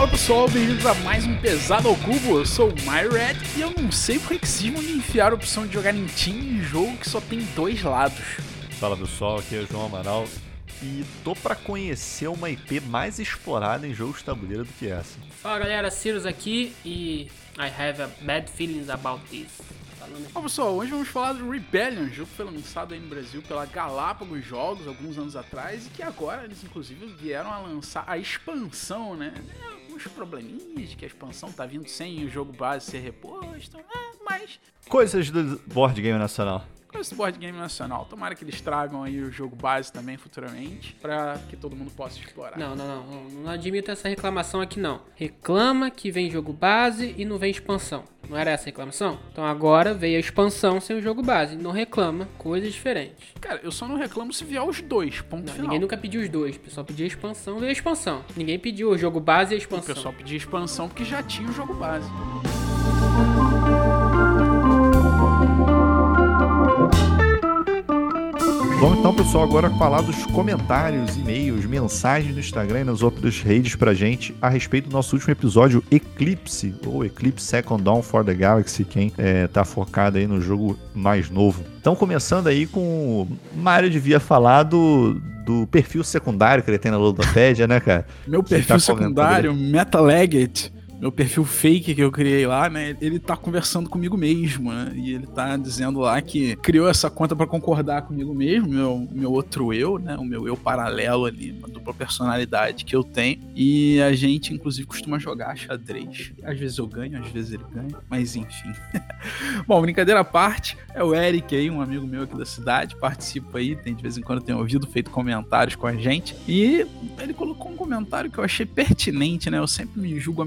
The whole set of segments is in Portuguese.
Fala pessoal, bem-vindos a mais um Pesado ao Cubo. Eu sou o MyRed e eu não sei por que cismam de enfiar a opção de jogar Nintendo em jogo que só tem dois lados. Fala pessoal, aqui é o João Amaral e tô para conhecer uma IP mais explorada em jogos de tabuleiro do que essa. Fala galera, Cirus aqui e I have a bad feelings about this. Bom pessoal, hoje vamos falar do Rebellion, jogo que foi lançado aí no Brasil pela Galápagos Jogos alguns anos atrás e que agora eles inclusive vieram a lançar a expansão, né? Alguns probleminhas que a expansão tá vindo sem o jogo base ser reposto, né? mas... Coisas do board game nacional com esse board game nacional. Tomara que eles tragam aí o jogo base também futuramente, para que todo mundo possa explorar. Não, não, não, não, não admito essa reclamação aqui não. Reclama que vem jogo base e não vem expansão. Não era essa a reclamação? Então agora veio a expansão sem o jogo base. Não reclama, coisas diferentes. Cara, eu só não reclamo se vier os dois, ponto não, final. Ninguém nunca pediu os dois. O pessoal pediu a expansão, veio a expansão. Ninguém pediu o jogo base e a expansão. O pessoal pediu a expansão porque já tinha o jogo base. Vamos então, pessoal, agora falar dos comentários, e-mails, mensagens no Instagram e nas outras redes pra gente a respeito do nosso último episódio Eclipse, ou Eclipse Second Dawn for the Galaxy, quem é, tá focado aí no jogo mais novo. Então, começando aí com. Mário devia falar do, do perfil secundário que ele tem na Ludopédia, né, cara? Meu perfil tá secundário, MetaLegate meu perfil fake que eu criei lá, né? Ele tá conversando comigo mesmo, né? E ele tá dizendo lá que criou essa conta para concordar comigo mesmo, meu, meu outro eu, né? O meu eu paralelo ali, uma dupla personalidade que eu tenho. E a gente, inclusive, costuma jogar xadrez. Às vezes eu ganho, às vezes ele ganha, mas enfim. Bom, brincadeira à parte, é o Eric aí, um amigo meu aqui da cidade, participa aí, tem de vez em quando tem ouvido, feito comentários com a gente. E ele colocou um comentário que eu achei pertinente, né? Eu sempre me julgo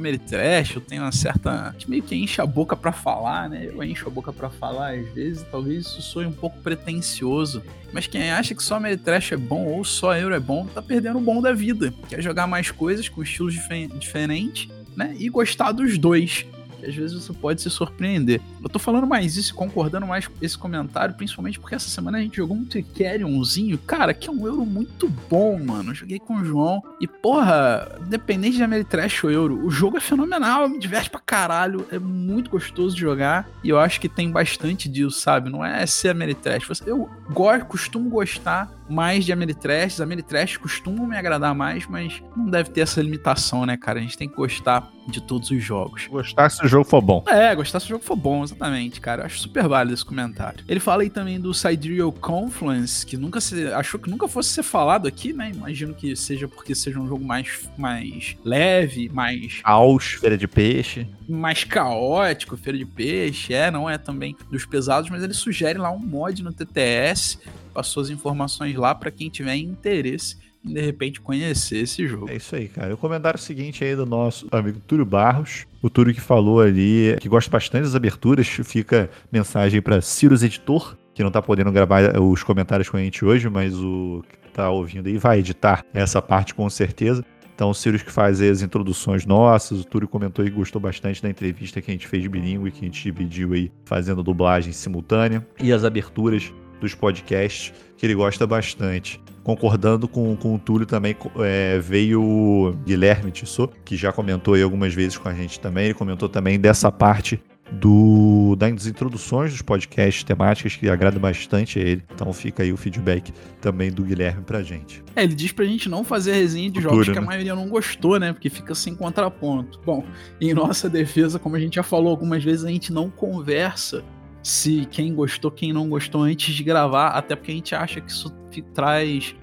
eu tenho uma certa. meio que enche a boca para falar, né? Eu encho a boca para falar às vezes, talvez isso soe um pouco pretencioso. Mas quem acha que só Ameritrash é bom ou só Euro é bom, tá perdendo o bom da vida. Quer jogar mais coisas com estilos dif diferentes, né? E gostar dos dois às vezes você pode se surpreender. Eu tô falando mais isso, concordando mais com esse comentário, principalmente porque essa semana a gente jogou um Trickeriumzinho, cara, que é um euro muito bom, mano. Joguei com o João e, porra, independente de Ameritrash ou euro, o jogo é fenomenal, me diverte pra caralho, é muito gostoso de jogar e eu acho que tem bastante disso, sabe? Não é ser Ameritrash. Eu gosto, costumo gostar mais de Ameritrash, Ameritrash costumam me agradar mais, mas não deve ter essa limitação, né, cara? A gente tem que gostar de todos os jogos. Gostar se o jogo for bom. É, gostar se o jogo for bom, exatamente, cara. Eu acho super válido esse comentário. Ele fala aí também do Sidereal Confluence, que nunca se achou que nunca fosse ser falado aqui, né? Imagino que seja porque seja um jogo mais, mais leve, mais. Caos, feira de peixe. Mais caótico, feira de peixe. É, não é também dos pesados, mas ele sugere lá um mod no TTS. Passou as informações lá para quem tiver interesse de repente conhecer esse jogo. É isso aí, cara. O comentário seguinte aí do nosso amigo Túlio Barros. O Túlio que falou ali que gosta bastante das aberturas. Fica mensagem para Cirus Editor, que não tá podendo gravar os comentários com a gente hoje, mas o que tá ouvindo aí vai editar essa parte com certeza. Então, o Sirius que faz as introduções nossas, o Túlio comentou e gostou bastante da entrevista que a gente fez de bilíngue, que a gente dividiu aí fazendo dublagem simultânea, e as aberturas dos podcasts, que ele gosta bastante concordando com, com o Túlio também, é, veio o Guilherme Tissot, que já comentou aí algumas vezes com a gente também. Ele comentou também dessa parte do das introduções dos podcasts temáticas que agrada bastante a ele. Então fica aí o feedback também do Guilherme pra gente. É, ele diz pra gente não fazer resenha de Futuro, jogos que a né? maioria não gostou, né? Porque fica sem contraponto. Bom, em nossa defesa, como a gente já falou algumas vezes, a gente não conversa se quem gostou, quem não gostou antes de gravar, até porque a gente acha que isso traz.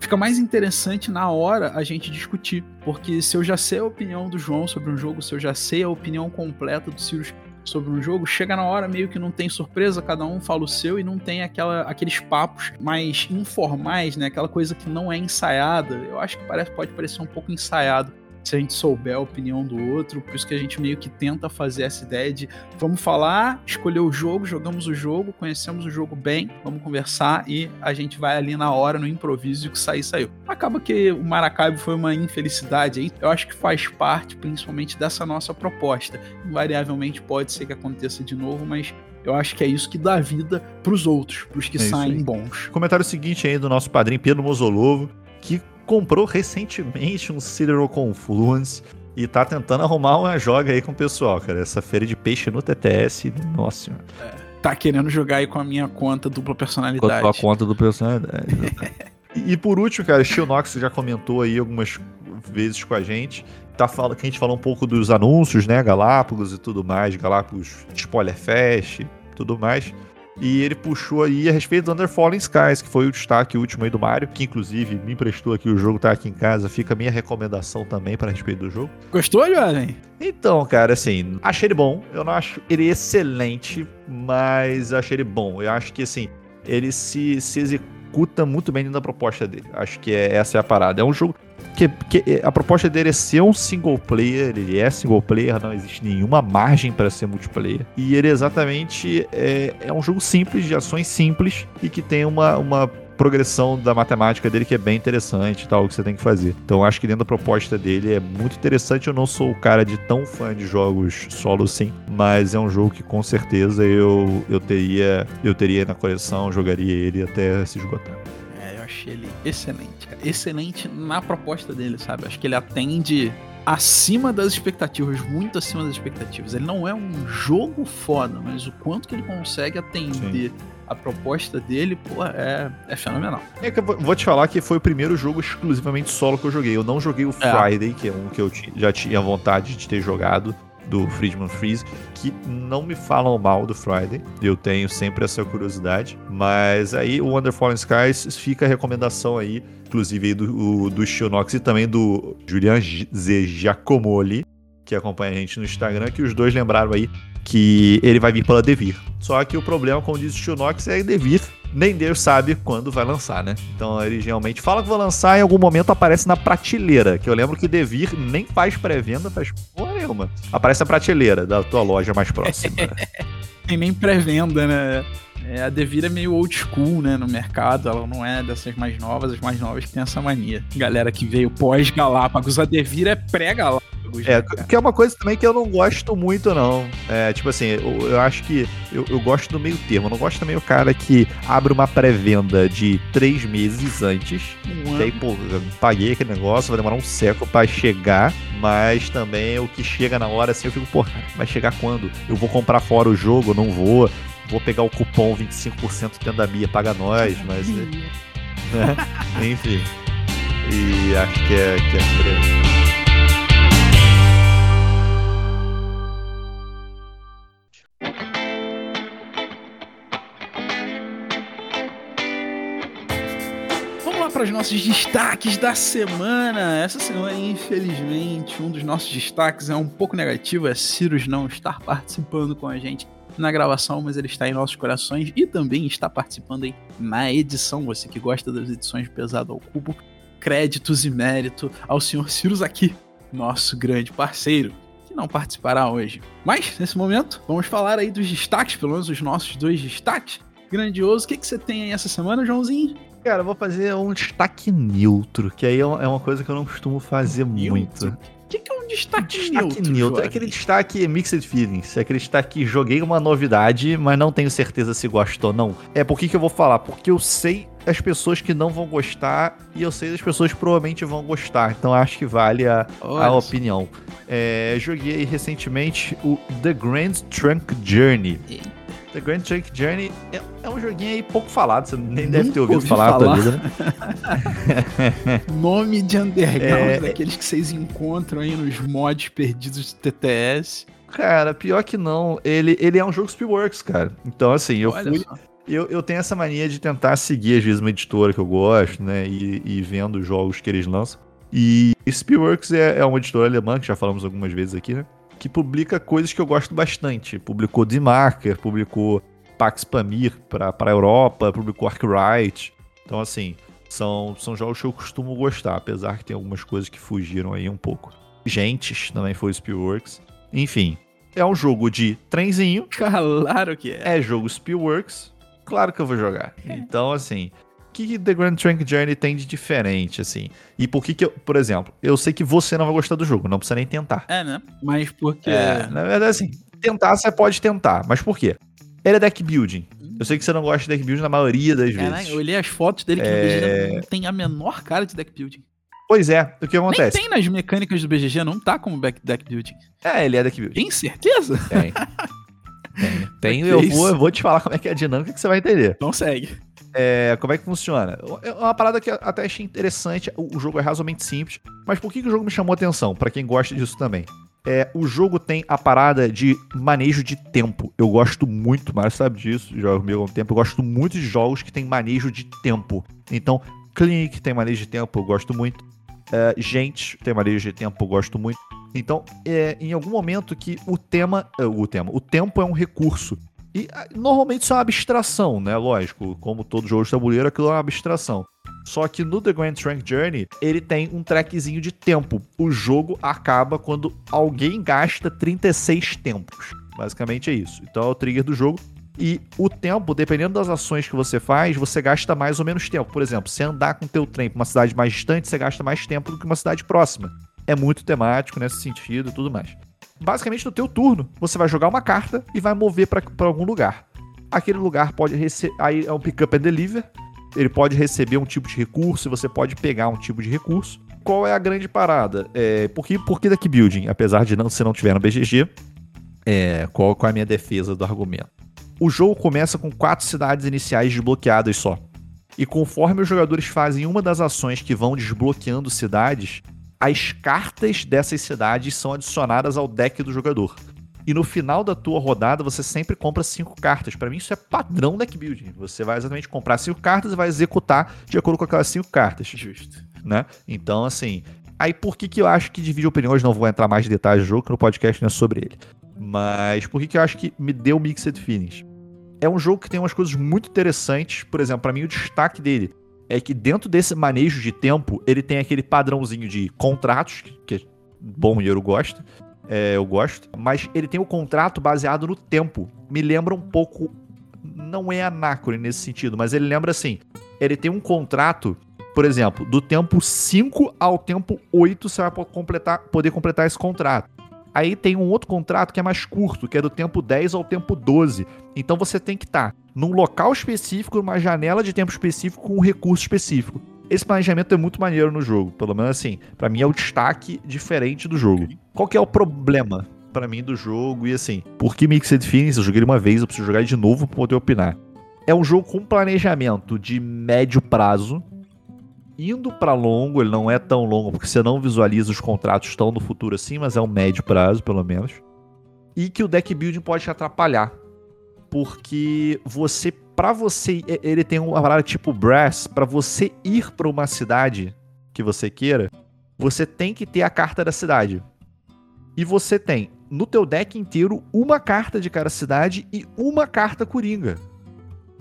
Fica mais interessante na hora a gente discutir. Porque se eu já sei a opinião do João sobre um jogo, se eu já sei a opinião completa do Sirius sobre um jogo, chega na hora meio que não tem surpresa, cada um fala o seu e não tem aquela, aqueles papos mais informais, né? Aquela coisa que não é ensaiada. Eu acho que parece, pode parecer um pouco ensaiado se a gente souber a opinião do outro. Por isso que a gente meio que tenta fazer essa ideia de vamos falar, escolher o jogo, jogamos o jogo, conhecemos o jogo bem, vamos conversar e a gente vai ali na hora, no improviso, e o que sair, saiu. Acaba que o Maracaibo foi uma infelicidade aí. Eu acho que faz parte, principalmente, dessa nossa proposta. Invariavelmente pode ser que aconteça de novo, mas eu acho que é isso que dá vida pros outros, pros que é saem bons. Comentário seguinte aí do nosso padrinho Pedro Mozolovo, que comprou recentemente um Sidereal Confluence e tá tentando arrumar uma joga aí com o pessoal, cara. Essa feira de peixe no TTS, nossa senhora. É, tá querendo jogar aí com a minha conta dupla personalidade. Com a conta do personalidade. e, e por último, cara, o Nox já comentou aí algumas vezes com a gente. Tá falando que a gente falou um pouco dos anúncios, né? Galápagos e tudo mais, Galápagos Spoiler Fest, tudo mais. E ele puxou aí a respeito do Under Fallen Skies, que foi o destaque último aí do Mario, que inclusive me emprestou aqui o jogo, tá aqui em casa. Fica a minha recomendação também para respeito do jogo. Gostou, Jovem? Então, cara, assim, achei ele bom. Eu não acho ele excelente, mas achei ele bom. Eu acho que, assim, ele se, se executa muito bem dentro da proposta dele. Acho que é, essa é a parada. É um jogo que, que, a proposta dele é ser um single player, ele é single player, não existe nenhuma margem para ser multiplayer. E ele exatamente é, é um jogo simples, de ações simples, e que tem uma, uma progressão da matemática dele que é bem interessante tal, o que você tem que fazer. Então acho que dentro da proposta dele é muito interessante. Eu não sou o cara de tão fã de jogos solo sim, mas é um jogo que com certeza eu, eu teria eu teria na coleção, jogaria ele até se esgotar achei ele excelente. Excelente na proposta dele, sabe? Acho que ele atende acima das expectativas, muito acima das expectativas. Ele não é um jogo foda, mas o quanto que ele consegue atender Sim. A proposta dele, pô, é, é fenomenal. É que eu vou te falar que foi o primeiro jogo exclusivamente solo que eu joguei. Eu não joguei o é. Friday, é. que é um que eu já tinha vontade de ter jogado do Friedman Freeze, que não me falam mal do Friday. Eu tenho sempre essa curiosidade. Mas aí o Wonderfall Skies fica a recomendação aí, inclusive aí do, do Shionox e também do Julian Z. Giacomoli, que acompanha a gente no Instagram, que os dois lembraram aí que ele vai vir pela Devir. Só que o problema, como diz o Shionox, é Devir nem Deus sabe quando vai lançar, né? Então ele realmente fala que vai lançar em algum momento aparece na prateleira. Que eu lembro que Devir nem faz pré-venda, faz porra nenhuma. Aparece na prateleira da tua loja mais próxima. Tem nem pré-venda, né? É, a Devir é meio old school, né, no mercado. Ela não é dessas mais novas, as mais novas que tem essa mania. Galera que veio pós-Galápagos, a Devir é pré-Galápagos. É, que é uma coisa também que eu não gosto muito, não. É, tipo assim, eu, eu acho que eu, eu, gosto do meio termo. Eu não gosto também o cara que abre uma pré-venda de três meses antes. Um que aí, pô, paguei aquele negócio, vai demorar um século para chegar. Mas também o que chega na hora, assim, eu fico, pô, vai chegar quando? Eu vou comprar fora o jogo, não vou. Vou pegar o cupom 25% tendo a Mia, paga nós, mas. né? Enfim. E acho que é, que é por aí. para os nossos destaques da semana. Essa semana, infelizmente, um dos nossos destaques é um pouco negativo, é Cirus não estar participando com a gente na gravação, mas ele está em nossos corações e também está participando aí na edição. Você que gosta das edições Pesado ao Cubo, créditos e mérito ao senhor Cirus aqui, nosso grande parceiro, que não participará hoje. Mas, nesse momento, vamos falar aí dos destaques, pelo menos os nossos dois destaques. Grandioso. O que, que você tem aí essa semana, Joãozinho? Cara, eu vou fazer um destaque neutro, que aí é, é uma coisa que eu não costumo fazer muito. Destaque, destaque neutro? neutro é aquele destaque mixed feelings. É aquele destaque que joguei uma novidade, mas não tenho certeza se gostou ou não. É por que, que eu vou falar? Porque eu sei as pessoas que não vão gostar e eu sei das pessoas que provavelmente vão gostar. Então acho que vale a, a opinião. É, joguei recentemente o The Grand Trunk Journey. The Grand Trunk Journey é, é, um joguinho aí pouco falado, você nem Nunca deve ter ouvido falar, falar. vida, né? Nome de underground, é... daqueles que vocês encontram aí nos mods perdidos do TTS. Cara, pior que não. Ele, ele é um jogo Spielworks, cara. Então, assim, eu Olha fui. Eu, eu tenho essa mania de tentar seguir, às vezes, uma editora que eu gosto, né? E, e vendo jogos que eles lançam. E Spielworks é, é uma editora alemã, que já falamos algumas vezes aqui, né? Que publica coisas que eu gosto bastante. Publicou The Marker, publicou Pax Pamir para a Europa, publicou Arkwright. Então, assim, são, são jogos que eu costumo gostar, apesar que tem algumas coisas que fugiram aí um pouco. Gentes também foi Spielworks. Enfim, é um jogo de trenzinho. Claro que é. É jogo Spielworks. Claro que eu vou jogar. Então, assim, que The Grand Trunk Journey tem de diferente, assim? E por que que eu, por exemplo, eu sei que você não vai gostar do jogo, não precisa nem tentar. É, né? Mas porque... É, na verdade, assim, tentar você pode tentar, mas por quê? Ele é deck building. Eu sei que você não gosta de deck building na maioria das vezes. eu olhei as fotos dele que é... não tem a menor cara de deck building. Pois é, o que Nem acontece? tem nas mecânicas do BGG, não tá como back deck building. É, ele é deck building. Tem certeza? Tem. Tem. Tem, eu vou, eu vou te falar como é que é a dinâmica que você vai entender. Então segue. É, como é que funciona? É uma parada que até achei interessante. O, jogo é razoavelmente simples. Mas por que, que o jogo me chamou atenção? Pra quem gosta disso também. É, o jogo tem a parada de manejo de tempo. Eu gosto muito, mas sabe disso, jogo comigo há um tempo. Eu gosto muito de jogos que tem manejo de tempo. Então, Clinic tem manejo de tempo, eu gosto muito. É, gente tem manejo de tempo, eu gosto muito. Então, é, em algum momento que o tema, é, o tema, o tempo é um recurso. E ah, normalmente isso é uma abstração, né? Lógico, como todo jogo de tabuleiro, aquilo é uma abstração. Só que no The Grand Trunk Journey, ele tem um trackzinho de tempo. O jogo acaba quando alguém gasta 36 tempos. Basicamente é isso. Então é o trigger do jogo. E o tempo, dependendo das ações que você faz, você gasta mais ou menos tempo. Por exemplo, se andar com o teu trem pra uma cidade mais distante, você gasta mais tempo do que uma cidade próxima. É muito temático nesse sentido e tudo mais. Basicamente, no teu turno, você vai jogar uma carta e vai mover pra algum lugar. Aquele lugar pode receber. Aí é um pick up and deliver. Ele pode receber um tipo de recurso você pode pegar um tipo de recurso. Qual é a grande parada? É, por, que, por que deck building? Apesar de não, se não tiver no BGG, é, qual, qual é a minha defesa do argumento? O jogo começa com quatro cidades iniciais desbloqueadas só. E conforme os jogadores fazem uma das ações que vão desbloqueando cidades, as cartas dessas cidades são adicionadas ao deck do jogador. E no final da tua rodada, você sempre compra cinco cartas. Pra mim, isso é padrão deck building. Você vai exatamente comprar cinco cartas e vai executar de acordo com aquelas cinco cartas, Justo. né? Então, assim. Aí por que, que eu acho que divide opiniões? Não vou entrar mais em detalhes do jogo, que no podcast não é sobre ele. Mas por que, que eu acho que me deu mixed feelings? É um jogo que tem umas coisas muito interessantes. Por exemplo, pra mim, o destaque dele é que dentro desse manejo de tempo, ele tem aquele padrãozinho de contratos, que, é bom e eu gosto. É, eu gosto. Mas ele tem o contrato baseado no tempo. Me lembra um pouco. Não é anacrone nesse sentido, mas ele lembra assim: ele tem um contrato, por exemplo, do tempo 5 ao tempo 8, você vai completar, poder completar esse contrato. Aí tem um outro contrato que é mais curto, que é do tempo 10 ao tempo 12. Então você tem que estar num local específico, numa janela de tempo específico, com um recurso específico. Esse planejamento é muito maneiro no jogo. Pelo menos assim, pra mim é o destaque diferente do jogo. Qual que é o problema pra mim do jogo? E assim, por que Mixed Feelings? Eu joguei uma vez, eu preciso jogar ele de novo pra poder opinar. É um jogo com planejamento de médio prazo, indo pra longo, ele não é tão longo, porque você não visualiza os contratos tão no futuro assim, mas é um médio prazo, pelo menos. E que o deck building pode te atrapalhar. Porque você, pra você, ele tem uma parada tipo Brass, pra você ir pra uma cidade que você queira, você tem que ter a carta da cidade. E você tem no teu deck inteiro uma carta de cada cidade e uma carta coringa.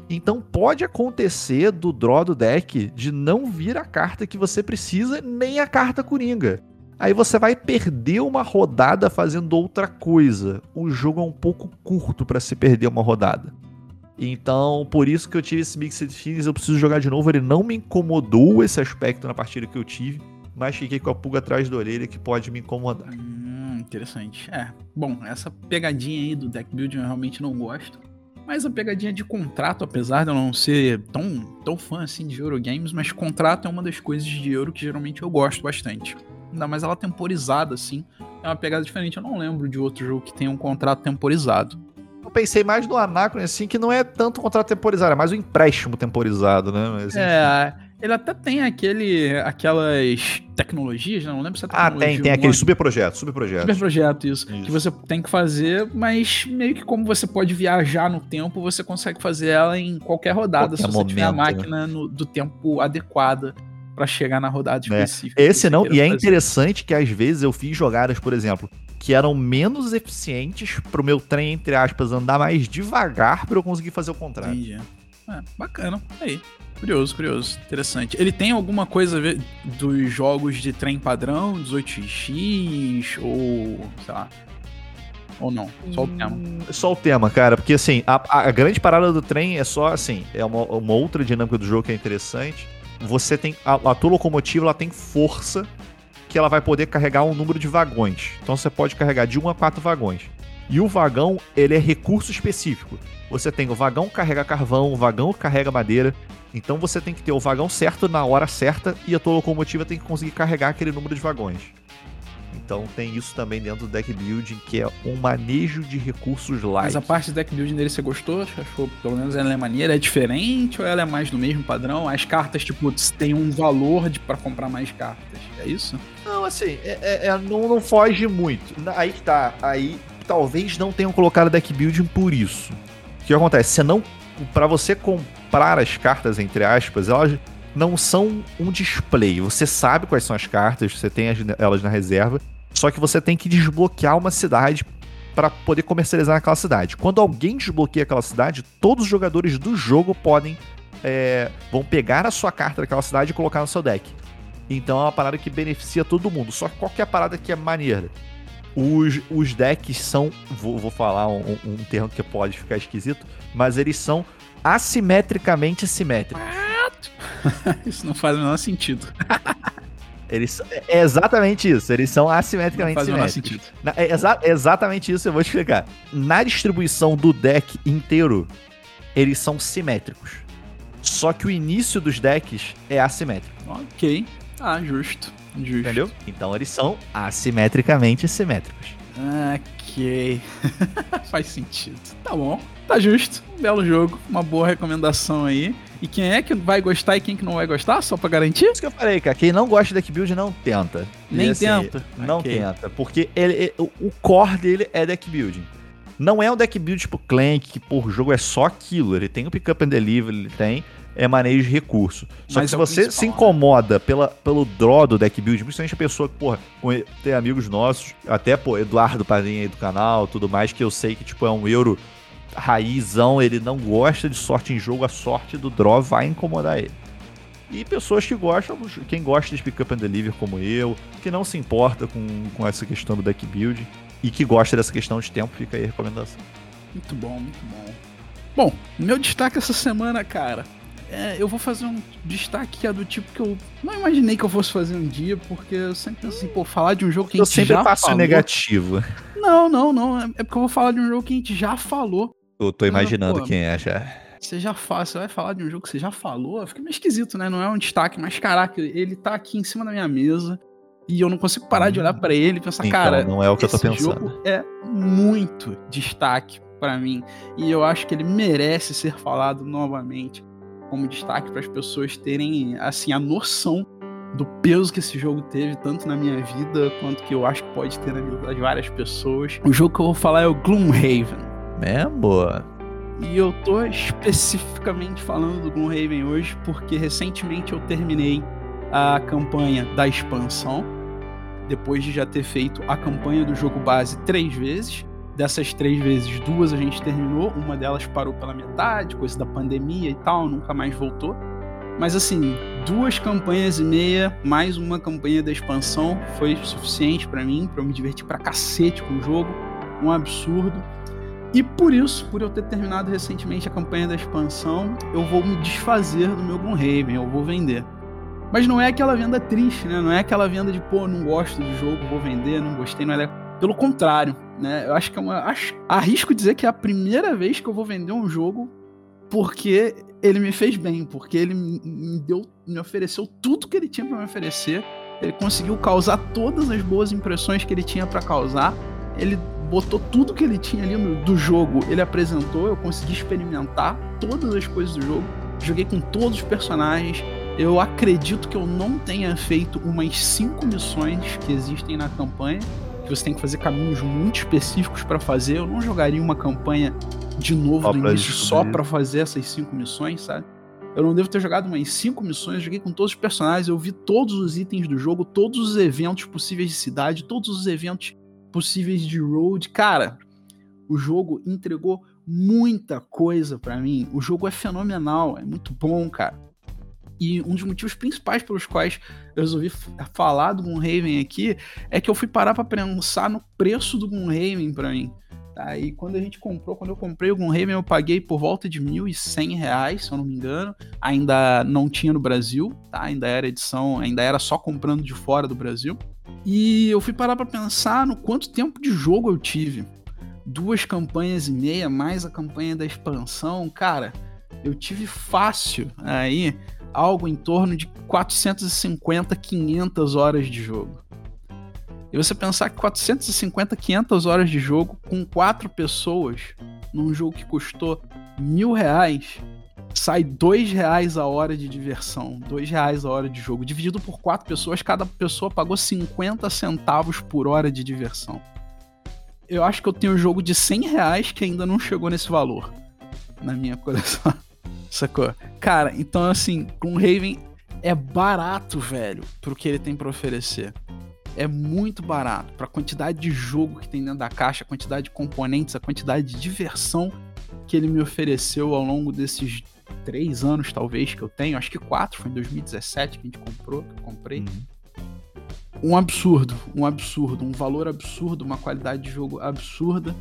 Então pode acontecer do draw do deck de não vir a carta que você precisa, nem a carta coringa. Aí você vai perder uma rodada fazendo outra coisa. O jogo é um pouco curto pra se perder uma rodada. Então, por isso que eu tive esse Mixed Feelings, eu preciso jogar de novo. Ele não me incomodou esse aspecto na partida que eu tive, mas fiquei com a pulga atrás da orelha que pode me incomodar. Hum, interessante. É, bom, essa pegadinha aí do deck building eu realmente não gosto. Mas a pegadinha de contrato, apesar de eu não ser tão, tão fã assim de Eurogames, mas contrato é uma das coisas de Euro que geralmente eu gosto bastante. Ainda mais ela temporizada, assim. É uma pegada diferente. Eu não lembro de outro jogo que tenha um contrato temporizado. Eu pensei mais no Anacron, assim, que não é tanto contrato temporizado, é mais um empréstimo temporizado, né? Mas. É, ele até tem aquele, aquelas tecnologias, né? não lembro se é Ah, tecnologia. tem, tem o aquele superprojeto, superprojeto. Super projeto, isso, Isso. Que você tem que fazer, mas meio que como você pode viajar no tempo, você consegue fazer ela em qualquer rodada, Qualquer se você tiver a momento, né? máquina no- do tempo adequada pra chegar na rodada É. específica. Esse não, e é fazer. interessante que às vezes eu fiz jogadas, por exemplo, que eram menos eficientes pro meu trem, entre aspas, andar mais devagar pra eu conseguir fazer o contrário. Entendi. É, bacana. Aí. Curioso, curioso. Interessante. Ele tem alguma coisa a ver dos jogos de trem padrão, 18x, ou. sei lá. Ou não? Só o tema. Hum, Só o tema, cara, porque assim, a, a grande parada do trem é só assim, é uma, uma outra dinâmica do jogo que é interessante. Você tem. A, a tua locomotiva ela tem força que ela vai poder carregar um número de vagões. Então você pode carregar de um a quatro vagões. E o vagão, ele é recurso específico. Você tem o vagão carrega carvão, o vagão carrega madeira. Então você tem que ter o vagão certo na hora certa e a tua locomotiva tem que conseguir carregar aquele número de vagões. Então tem isso também dentro do deck building, que é um manejo de recursos light. Mas a parte do deck building dele você gostou? Você achou pelo menos ela é maneira? É diferente ou ela é mais do mesmo padrão? As cartas, tipo, tem um valor de, para comprar mais cartas. É isso? Não, assim, é, é, é, não, não foge muito. Aí que tá. Aí talvez não tenham colocado deck building por isso. O que acontece? Você não. para você comprar as cartas, entre aspas, elas não são um display. Você sabe quais são as cartas, você tem as, elas na reserva, só que você tem que desbloquear uma cidade para poder comercializar naquela cidade. Quando alguém desbloqueia aquela cidade, todos os jogadores do jogo podem é, vão pegar a sua carta daquela cidade e colocar no seu deck. Então é uma parada que beneficia todo mundo. Só que qual que é parada que é maneira? Os, os decks são. Vou, vou falar um, um termo que pode ficar esquisito, mas eles são assimetricamente simétricos. isso não faz o menor sentido. Eles, é exatamente isso, eles são assimetricamente simétricos. Sentido. Na, é exa exatamente isso, eu vou te explicar. Na distribuição do deck inteiro, eles são simétricos. Só que o início dos decks é assimétrico. Ok. Ah, justo. Justo. Entendeu? Então eles são assimetricamente simétricos. Ok. Faz sentido. Tá bom. Tá justo. Um belo jogo. Uma boa recomendação aí. E quem é que vai gostar e quem que não vai gostar, só pra garantir? Isso que eu falei, cara. Quem não gosta de deck build não tenta. Nem assim, tenta? Não okay. tenta. Porque ele, ele, o core dele é deck building. Não é um deck build tipo Clank, que por jogo é só aquilo. Ele tem o pick up and deliver, ele tem é manejo de recurso. Só Mas que se é você se né? incomoda pela, pelo draw do deck build, principalmente a pessoa que, porra, tem amigos nossos, até, pô, Eduardo Padrinho aí do canal, tudo mais, que eu sei que, tipo, é um euro raizão, ele não gosta de sorte em jogo, a sorte do draw vai incomodar ele. E pessoas que gostam, quem gosta de pick up and deliver como eu, que não se importa com, com essa questão do deck build e que gosta dessa questão de tempo, fica aí a recomendação. Muito bom, muito bom. Bom, meu destaque essa semana, cara, é, eu vou fazer um destaque que é do tipo que eu não imaginei que eu fosse fazer um dia, porque eu sempre penso assim, pô, falar de um jogo que a gente já falou... Eu sempre faço negativo. Não, não, não, é porque eu vou falar de um jogo que a gente já falou. Eu tô imaginando pô, quem é já. Você já fala, você vai falar de um jogo que você já falou, fica meio esquisito, né? Não é um destaque, mas caraca, ele tá aqui em cima da minha mesa e eu não consigo parar de olhar para ele e pensar, então, cara, não é o que eu tô pensando. jogo é muito destaque para mim e eu acho que ele merece ser falado novamente como destaque para as pessoas terem assim a noção do peso que esse jogo teve tanto na minha vida quanto que eu acho que pode ter na vida das várias pessoas. O jogo que eu vou falar é o Gloomhaven. Boa. E eu tô especificamente falando do Gloomhaven hoje porque recentemente eu terminei a campanha da expansão, depois de já ter feito a campanha do jogo base três vezes. Dessas três vezes, duas a gente terminou, uma delas parou pela metade, coisa da pandemia e tal, nunca mais voltou. Mas assim, duas campanhas e meia, mais uma campanha da expansão foi suficiente para mim, para me divertir pra cacete com o jogo. Um absurdo. E por isso, por eu ter terminado recentemente a campanha da expansão, eu vou me desfazer do meu Gloomhaven, eu vou vender. Mas não é aquela venda triste, né? Não é aquela venda de, pô, não gosto do jogo, vou vender, não gostei, não é. Pelo contrário, né? Eu acho que é uma. Acho, arrisco dizer que é a primeira vez que eu vou vender um jogo porque ele me fez bem, porque ele me deu, me ofereceu tudo que ele tinha para me oferecer. Ele conseguiu causar todas as boas impressões que ele tinha para causar. Ele botou tudo que ele tinha ali no, do jogo, ele apresentou, eu consegui experimentar todas as coisas do jogo. Joguei com todos os personagens. Eu acredito que eu não tenha feito umas cinco missões que existem na campanha que você tem que fazer caminhos muito específicos para fazer. Eu não jogaria uma campanha de novo do início só para fazer essas cinco missões, sabe? Eu não devo ter jogado umas cinco missões, joguei com todos os personagens, eu vi todos os itens do jogo, todos os eventos possíveis de cidade, todos os eventos possíveis de road. Cara, o jogo entregou muita coisa para mim. O jogo é fenomenal, é muito bom, cara. E um dos motivos principais pelos quais eu resolvi falar do Gloomhaven aqui é que eu fui parar para pensar no preço do Gloomhaven para mim. Tá? E quando a gente comprou, quando eu comprei o Gloomhaven, eu paguei por volta de R$ 1.100, se eu não me engano. Ainda não tinha no Brasil, tá? Ainda era edição, ainda era só comprando de fora do Brasil. E eu fui parar para pensar no quanto tempo de jogo eu tive. duas campanhas e meia, mais a campanha da expansão, cara, eu tive fácil aí algo em torno de 450, 500 horas de jogo. E você pensar que 450, 500 horas de jogo com quatro pessoas num jogo que custou mil reais, sai dois reais a hora de diversão, dois reais a hora de jogo, dividido por quatro pessoas, cada pessoa pagou 50 centavos por hora de diversão. Eu acho que eu tenho um jogo de 100 reais que ainda não chegou nesse valor na minha coleção. Sacou? Cara, então assim, Gloomhaven é barato, velho, pro que ele tem para oferecer. É muito barato para a quantidade de jogo que tem dentro da caixa, a quantidade de componentes, a quantidade de diversão que ele me ofereceu ao longo desses três anos, talvez, que eu tenho. Acho que quatro, foi em 2017 que a gente comprou, que eu comprei. Uhum. Um absurdo, um absurdo, um valor absurdo, uma qualidade de jogo absurda.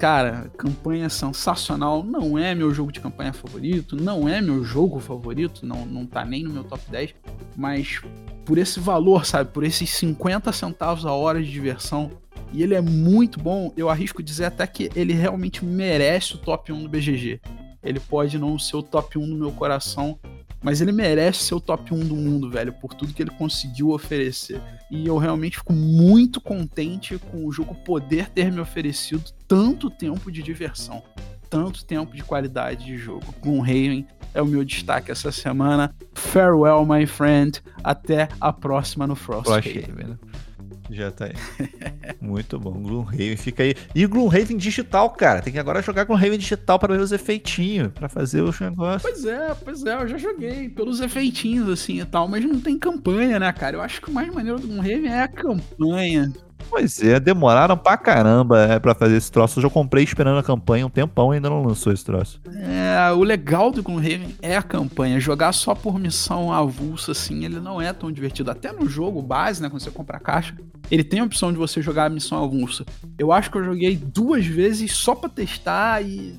Cara, campanha sensacional. Não é meu jogo de campanha favorito, não é meu jogo favorito, não, não tá nem no meu top 10, mas por esse valor, sabe? Por esses 50 centavos a hora de diversão. E ele é muito bom, eu arrisco dizer até que ele realmente merece o top 1 do BGG. Ele pode não ser o top 1 no meu coração, mas ele merece ser o top 1 do mundo, velho, por tudo que ele conseguiu oferecer. E eu realmente fico muito contente com o jogo poder ter me oferecido tanto tempo de diversão, tanto tempo de qualidade de jogo. Gloomhaven é o meu destaque essa semana. Farewell, my friend. Até a próxima no Frosthaven. Frosthaven. Já tá aí. Muito bom. Gloomhaven fica aí. E Gloomhaven digital, cara. Tem que agora jogar Gloomhaven digital para ver os efeitinhos, para fazer os negócios. Pois é, pois é. Eu já joguei pelos efeitinhos assim e tal, mas não tem campanha, né, cara? Eu acho que o mais maneiro do Gloomhaven é a campanha. Pois é, demoraram pra caramba é, pra fazer esse troço. Eu já comprei esperando a campanha um tempão e ainda não lançou esse troço. É, o legal do Gloomhaven é a campanha. Jogar só por missão avulsa, assim, ele não é tão divertido. Até no jogo base, né, quando você compra a caixa, ele tem a opção de você jogar a missão avulsa. Eu acho que eu joguei duas vezes só pra testar e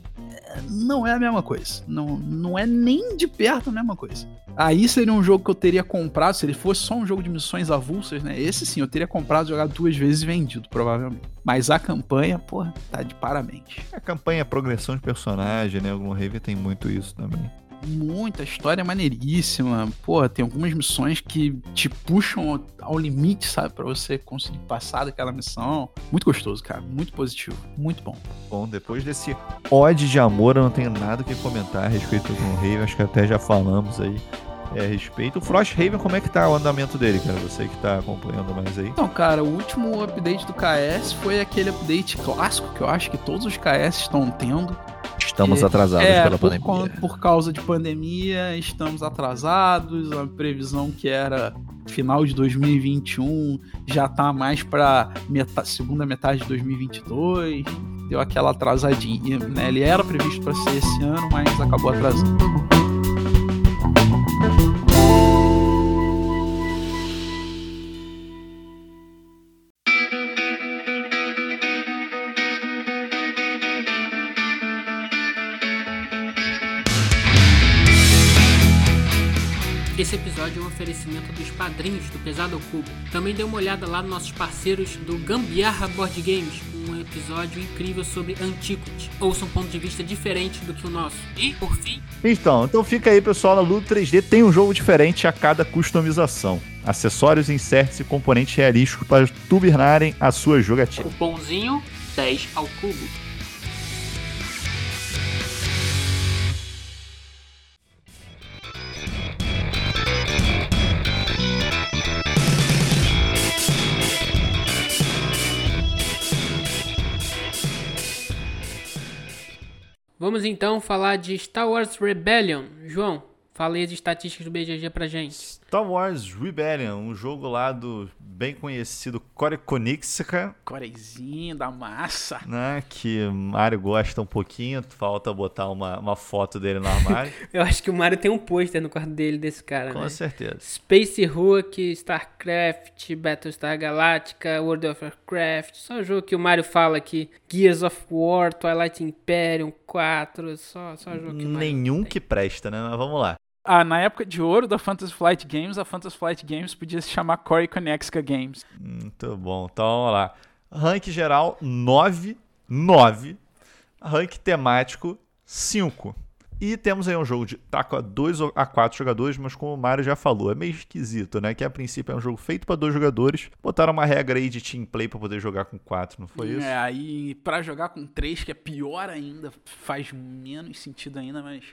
não é a mesma coisa. Não, não é nem de perto a mesma coisa. Aí seria um jogo que eu teria comprado, se ele fosse só um jogo de missões avulsas, né? Esse sim, eu teria comprado, jogado duas vezes e vendido, provavelmente. Mas a campanha, porra, tá de parabéns. A campanha é progressão de personagem, né? Algum Rave tem muito isso também muita história maneiríssima. Pô, tem algumas missões que te puxam ao limite, sabe? para você conseguir passar daquela missão. Muito gostoso, cara. Muito positivo. Muito bom. Bom, depois desse ódio de amor, eu não tenho nada que comentar a respeito do Rave. Acho que até já falamos aí. É, a respeito. O Frosthaven, como é que tá o andamento dele, cara? Você que tá acompanhando mais aí. Então, cara, o último update do KS foi aquele update clássico que eu acho que todos os KS estão tendo Estamos atrasados é, pela por pandemia. Por causa de pandemia, estamos atrasados. A previsão que era final de 2021 já tá mais para meta segunda metade de 2022. Deu aquela atrasadinha, né? Ele era previsto para ser esse ano, mas acabou atrasando. Esse episódio é um oferecimento dos padrinhos do Pesado Cubo. Também dê uma olhada lá nos nossos parceiros do Gambiarra Board Games, um episódio incrível sobre Antiquity. Ouça um ponto de vista diferente do que o nosso. E, por fim... Então, então fica aí, pessoal, na Ludo 3D tem um jogo diferente a cada customização. Acessórios, inserts e componentes realísticos para turbinarem a sua jogatina. Cupomzinho 10 ao cubo. Vamos então falar de Star Wars Rebellion. João, Falei as estatísticas do BGG pra gente. Star Wars Rebellion, um jogo lá do bem conhecido Core Conixica. Corezinho da massa. Né, que Mario gosta um pouquinho, falta botar uma, uma foto dele no armário. Eu acho que o Mario tem um pôster no quarto dele desse cara, Com né? certeza. Space Hulk, StarCraft, Battlestar Galactica, World of Warcraft, só jogo que o Mario fala aqui. Gears of War, Twilight Imperium 4, só, só jogo que o Mario Nenhum que presta, né? Mas vamos lá. Ah, na época de ouro da Fantasy Flight Games, a Fantasy Flight Games podia se chamar Core Conexica Games. Muito bom. Então, vamos lá. Rank geral, 9. 9. Rank temático 5. E temos aí um jogo de tá com 2 a 4 jogadores, mas como o Mario já falou, é meio esquisito, né? Que a princípio é um jogo feito para dois jogadores, botaram uma regra aí de team play para poder jogar com quatro, não foi isso? É, aí para jogar com três, que é pior ainda, faz menos sentido ainda, mas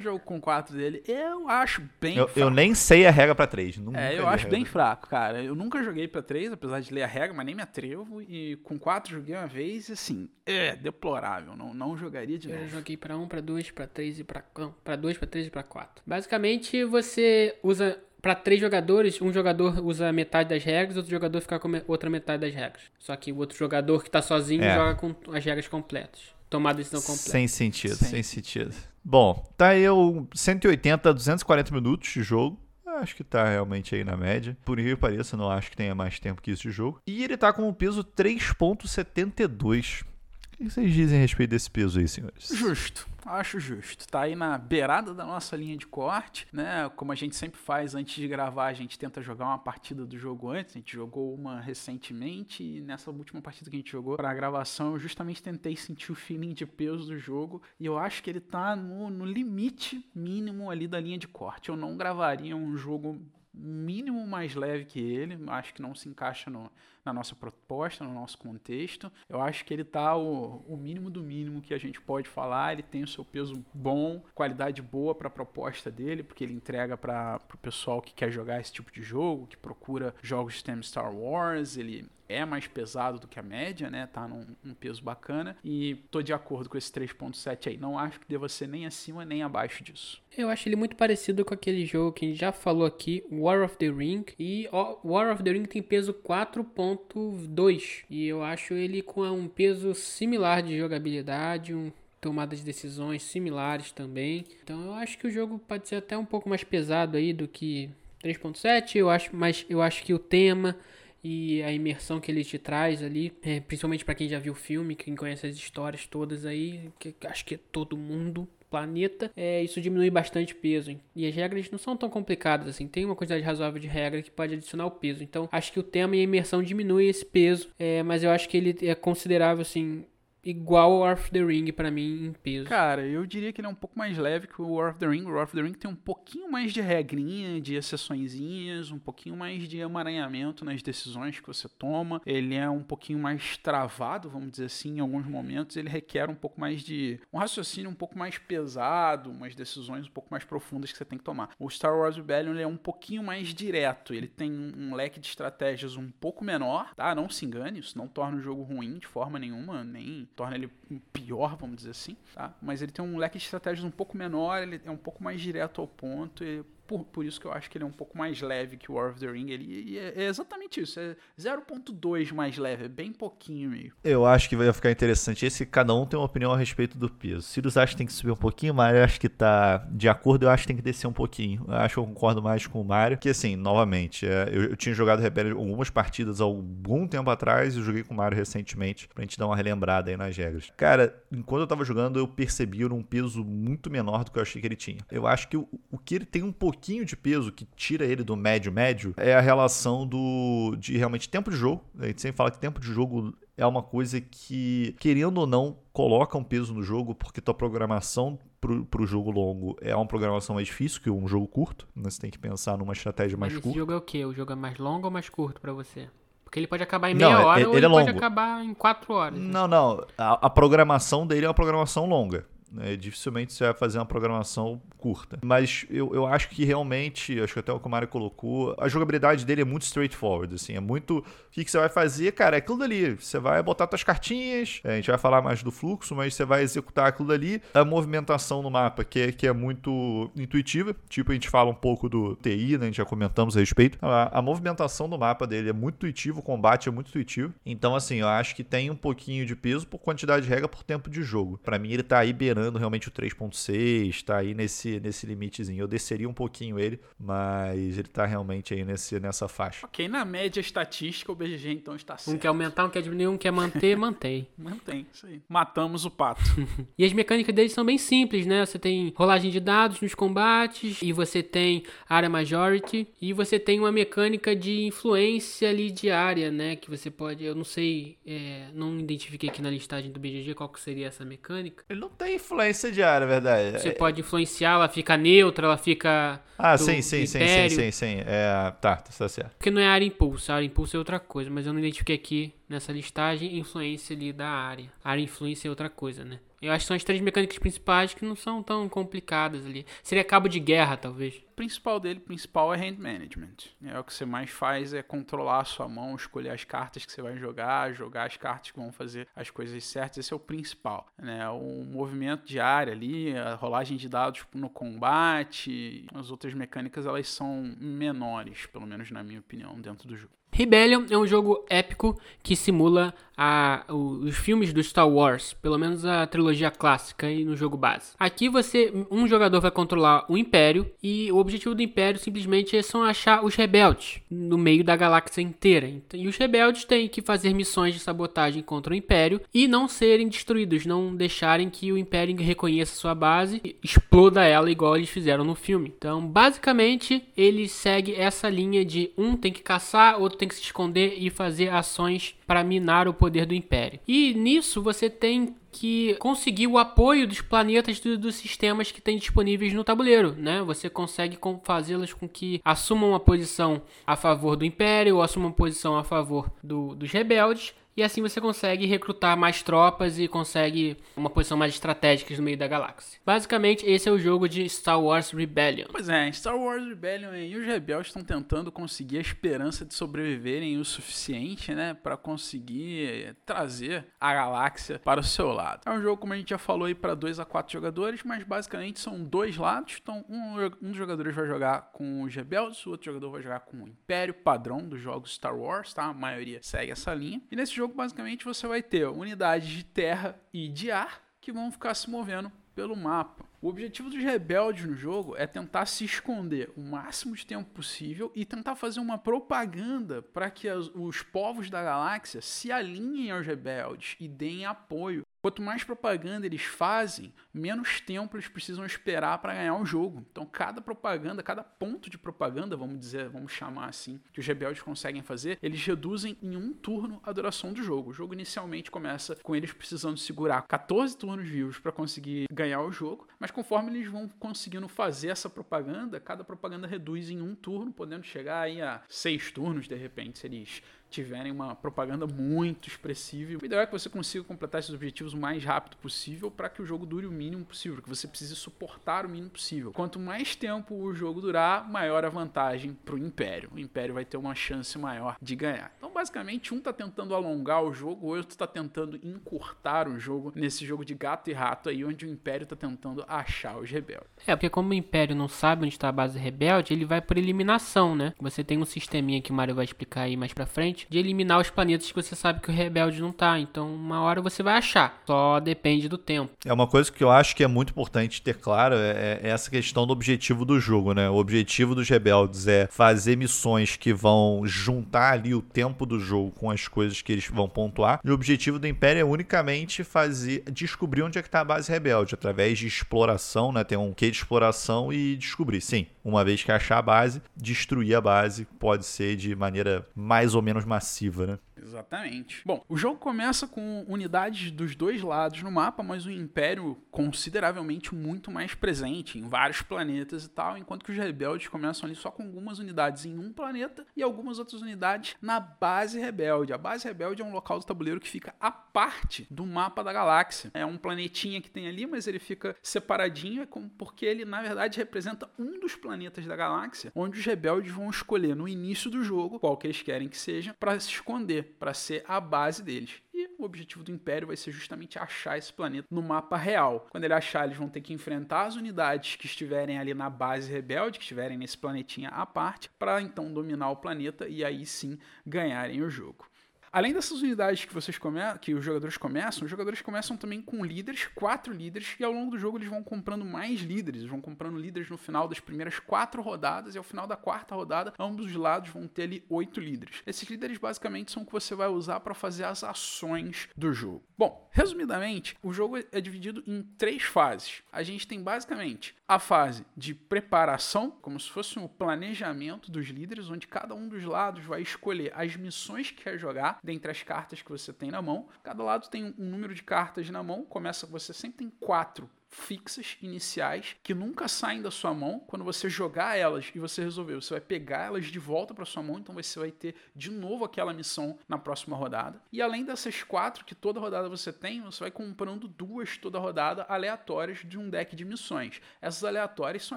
jogo com 4 dele, eu acho bem eu, fraco. Eu nem sei a regra pra 3. É, eu acho bem fraco, cara. Eu nunca joguei pra 3, apesar de ler a regra, mas nem me atrevo. E com 4 joguei uma vez e assim, é deplorável. Não, não jogaria de novo. Eu joguei pra 1, pra 2, pra 3 e pra. Não, pra 2, pra 3 e pra 4. Basicamente, você usa. Para três jogadores, um jogador usa metade das regras, outro jogador fica com outra metade das regras. Só que o outro jogador que tá sozinho é. joga com as regras completas. Tomar a decisão completa. Sem sentido, sem, sem sentido. Bom, tá eu 180 a 240 minutos de jogo. Acho que tá realmente aí na média. Por incrível que pareça, não acho que tenha mais tempo que isso de jogo. E ele tá com um peso 3.72. O que vocês dizem a respeito desse peso aí, senhores? Justo, acho justo. Tá aí na beirada da nossa linha de corte, né? Como a gente sempre faz antes de gravar, a gente tenta jogar uma partida do jogo antes. A gente jogou uma recentemente e nessa última partida que a gente jogou para a gravação, eu justamente tentei sentir o feeling de peso do jogo e eu acho que ele tá no, no limite mínimo ali da linha de corte. Eu não gravaria um jogo mínimo mais leve que ele, acho que não se encaixa no, na nossa proposta, no nosso contexto. Eu acho que ele está o, o mínimo do mínimo que a gente pode falar. Ele tem o seu peso bom, qualidade boa para a proposta dele, porque ele entrega para o pessoal que quer jogar esse tipo de jogo, que procura jogos de tema Star Wars. Ele é mais pesado do que a média, né? Tá num um peso bacana. E tô de acordo com esse 3.7 aí. Não acho que deva ser nem acima nem abaixo disso. Eu acho ele muito parecido com aquele jogo que a gente já falou aqui, War of the Ring. E War of the Ring tem peso 4.2. E eu acho ele com um peso similar de jogabilidade, um tomada de decisões similares também. Então eu acho que o jogo pode ser até um pouco mais pesado aí do que 3.7. Eu acho, mas eu acho que o tema e a imersão que ele te traz ali, é, principalmente para quem já viu o filme, quem conhece as histórias todas aí, que acho que é todo mundo planeta, é, isso diminui bastante peso. E as regras não são tão complicadas assim, tem uma quantidade razoável de regra que pode adicionar o peso. Então, acho que o tema e a imersão diminui esse peso, é, mas eu acho que ele é considerável assim igual ao War of the Ring para mim em peso. Cara, eu diria que ele é um pouco mais leve que o War of the Ring. O War of the Ring tem um pouquinho mais de regrinha, de exceçõezinhas, um pouquinho mais de emaranhamento nas decisões que você toma. Ele é um pouquinho mais travado, vamos dizer assim, em alguns momentos. Ele requer um pouco mais de um raciocínio um pouco mais pesado, umas decisões um pouco mais profundas que você tem que tomar. O Star Wars Rebellion é um pouquinho mais direto. Ele tem um leque de estratégias um pouco menor, tá? Não se engane, isso não torna o jogo ruim de forma nenhuma, nem torna ele pior, vamos dizer assim, tá? Mas ele tem um leque de estratégias um pouco menor, ele é um pouco mais direto ao ponto, e por, por isso que eu acho que ele é um pouco mais leve que o War of the Ring. Ele, é, é, exatamente isso. É 0.2 mais leve. É bem pouquinho meio. Eu acho que vai ficar interessante. Esse cada um tem uma opinião a respeito do peso. Sirius acha que tem que subir um pouquinho, Mario acho que tá de acordo. Eu acho que tem que descer um pouquinho. Eu acho que eu concordo mais com o Mario. Que assim, novamente, é, eu, eu, tinha jogado Rebellion algumas partidas há algum tempo atrás. Eu joguei com o Mario recentemente pra gente dar uma relembrada aí nas regras. Cara, enquanto eu tava jogando, eu percebi um peso muito menor do que eu achei que ele tinha. Eu acho que o, o que ele tem um pouquinho pouquinho de peso que tira ele do médio-médio é a relação do de realmente tempo de jogo. A gente sempre fala que tempo de jogo é uma coisa que, querendo ou não, coloca um peso no jogo, porque tua programação para o jogo longo é uma programação mais difícil que um jogo curto. Né? Você tem que pensar numa estratégia mais Mas curta. Esse jogo é o quê? O jogo é mais longo ou mais curto para você? Porque ele pode acabar em meia não, hora ele, ou ele, é pode acabar em quatro horas. Né? Não, não. A, a programação dele é uma programação longa. Né? Dificilmente você vai fazer uma programação curta. Mas eu, eu acho que realmente, acho que até o Mário colocou, a jogabilidade dele é muito straightforward, assim, é muito... O que, que você vai fazer? Cara, é aquilo dali. Você vai botar suas cartinhas, a gente vai falar mais do fluxo, mas você vai executar aquilo dali. A movimentação no mapa, que é, que é muito intuitiva, tipo a gente fala um pouco do TI, né? A gente já comentamos a respeito. A, a movimentação do mapa dele é muito intuitivo, o combate é muito intuitivo. Então, assim, eu acho que tem um pouquinho de peso por quantidade de regra por tempo de jogo. Para mim, ele tá aí beirando beirando realmente o 3.6, tá aí nesse, nesse limitezinho. Eu desceria um pouquinho ele, mas ele tá realmente aí nesse, nessa faixa. Ok, na média estatística o BGG então está certo. Um quer aumentar, um quer diminuir, um quer manter, mantém. Mantém, isso aí. Matamos o pato. e as mecânicas deles são bem simples, né? Você tem rolagem de dados nos combates, e você tem área majority, e você tem uma mecânica de influência ali de área, né? Que você pode, eu não sei, é, não identifiquei aqui na listagem do BGG qual que seria essa mecânica. Ele não tem influência de área, é verdade. Você pode influenciar, ela fica neutra, ela fica. Ah, sim, sim, sim, sim, sim, sim. É, tá, tá certo. Porque não é área impulso, área impulso é outra coisa, mas eu não identifiquei aqui nessa listagem influência ali da área. A área influência é outra coisa, né? Eu acho que são as três mecânicas principais que não são tão complicadas ali. Seria cabo de guerra, talvez. O principal dele, principal é hand management. É o que você mais faz é controlar a sua mão, escolher as cartas que você vai jogar, jogar as cartas que vão fazer as coisas certas. Esse é o principal, né? O movimento de área ali, a rolagem de dados no combate, as outras mecânicas elas são menores, pelo menos na minha opinião, dentro do jogo. Rebellion é um jogo épico que simula a, os filmes do Star Wars, pelo menos a trilogia clássica e no jogo base. Aqui você, um jogador vai controlar o Império e o objetivo do Império simplesmente é só achar os rebeldes no meio da galáxia inteira. E os rebeldes têm que fazer missões de sabotagem contra o Império e não serem destruídos, não deixarem que o Império reconheça sua base e exploda ela igual eles fizeram no filme. Então, basicamente, ele segue essa linha de um tem que caçar, outro tem que se esconder e fazer ações para minar o poder do Império. E nisso você tem que conseguir o apoio dos planetas do, dos sistemas que tem disponíveis no tabuleiro, né? Você consegue fazê-las com que assumam uma posição a favor do Império ou assumam uma posição a favor do, dos rebeldes e assim você consegue recrutar mais tropas e consegue uma posição mais estratégica no meio da galáxia. Basicamente, esse é o jogo de Star Wars Rebellion. Pois é, Star Wars Rebellion e os rebeldes estão tentando conseguir a esperança de sobreviverem o suficiente, né, para conseguir trazer a galáxia para o seu lado. É um jogo, como a gente já falou aí, para 2 a 4 jogadores, mas basicamente são dois lados. Então, um, um dos jogadores vai jogar com os rebeldes, o outro jogador vai jogar com o Império padrão dos jogos Star Wars, tá? A maioria segue essa linha. E nesse jogo, basicamente, você vai ter unidades de terra e de ar que vão ficar se movendo pelo mapa. O objetivo dos rebeldes no jogo é tentar se esconder o máximo de tempo possível e tentar fazer uma propaganda para que as, os povos da galáxia se alinhem aos rebeldes e deem apoio Quanto mais propaganda eles fazem, menos tempo eles precisam esperar para ganhar o jogo. Então, cada propaganda, cada ponto de propaganda, vamos dizer, vamos chamar assim, que os rebeldes conseguem fazer, eles reduzem em um turno a duração do jogo. O jogo inicialmente começa com eles precisando segurar 14 turnos vivos para conseguir ganhar o jogo, mas conforme eles vão conseguindo fazer essa propaganda, cada propaganda reduz em um turno, podendo chegar aí a seis turnos de repente, se eles tiverem uma propaganda muito expressiva. O ideal é que você consiga completar esses objetivos o mais rápido possível para que o jogo dure o mínimo possível, que você precise suportar o mínimo possível. Quanto mais tempo o jogo durar, maior a vantagem para o Império. O Império vai ter uma chance maior de ganhar. Então, basicamente, um está tentando alongar o jogo, o outro está tentando encurtar o jogo nesse jogo de gato e rato aí, onde o Império está tentando achar os rebeldes. É, porque como o Império não sabe onde está a base rebelde, ele vai por eliminação, né? Você tem um sisteminha que o Mario vai explicar aí mais pra frente, de eliminar os planetas que você sabe que o rebelde não tá. Então, uma hora você vai achar. Só depende do tempo. É uma coisa que eu acho que é muito importante ter claro é, é essa questão do objetivo do jogo, né? O objetivo dos rebeldes é fazer missões que vão juntar ali o tempo do jogo com as coisas que eles vão pontuar. E o objetivo do Império é unicamente fazer descobrir onde é que tá a base rebelde através de exploração, né? Tem um quê de exploração e descobrir. Sim, uma vez que achar a base, destruir a base pode ser de maneira mais ou menos massiva, né? Exatamente. Bom, o jogo começa com unidades dos dois lados no mapa, mas o Império consideravelmente muito mais presente em vários planetas e tal, enquanto que os rebeldes começam ali só com algumas unidades em um planeta e algumas outras unidades na base rebelde. A base rebelde é um local do tabuleiro que fica à parte do mapa da galáxia. É um planetinha que tem ali, mas ele fica separadinho, é porque ele na verdade representa um dos planetas da galáxia, onde os rebeldes vão escolher no início do jogo qual que eles querem que seja para se esconder para ser a base deles. E o objetivo do Império vai ser justamente achar esse planeta no mapa real. Quando ele achar, eles vão ter que enfrentar as unidades que estiverem ali na base rebelde, que estiverem nesse planetinha à parte, para então dominar o planeta e aí sim ganharem o jogo. Além dessas unidades que vocês come que os jogadores começam, os jogadores começam também com líderes, quatro líderes, e ao longo do jogo eles vão comprando mais líderes, vão comprando líderes no final das primeiras quatro rodadas, e ao final da quarta rodada, ambos os lados vão ter ali oito líderes. Esses líderes basicamente são o que você vai usar para fazer as ações do jogo. Bom, resumidamente, o jogo é dividido em três fases. A gente tem basicamente a fase de preparação, como se fosse um planejamento dos líderes, onde cada um dos lados vai escolher as missões que quer jogar dentre as cartas que você tem na mão. Cada lado tem um número de cartas na mão. Começa, você sempre tem quatro fixas iniciais que nunca saem da sua mão. Quando você jogar elas e você resolver, você vai pegar elas de volta para sua mão, então você vai ter de novo aquela missão na próxima rodada. E além dessas quatro que toda rodada você tem, você vai comprando duas toda rodada aleatórias de um deck de missões. Essas aleatórias são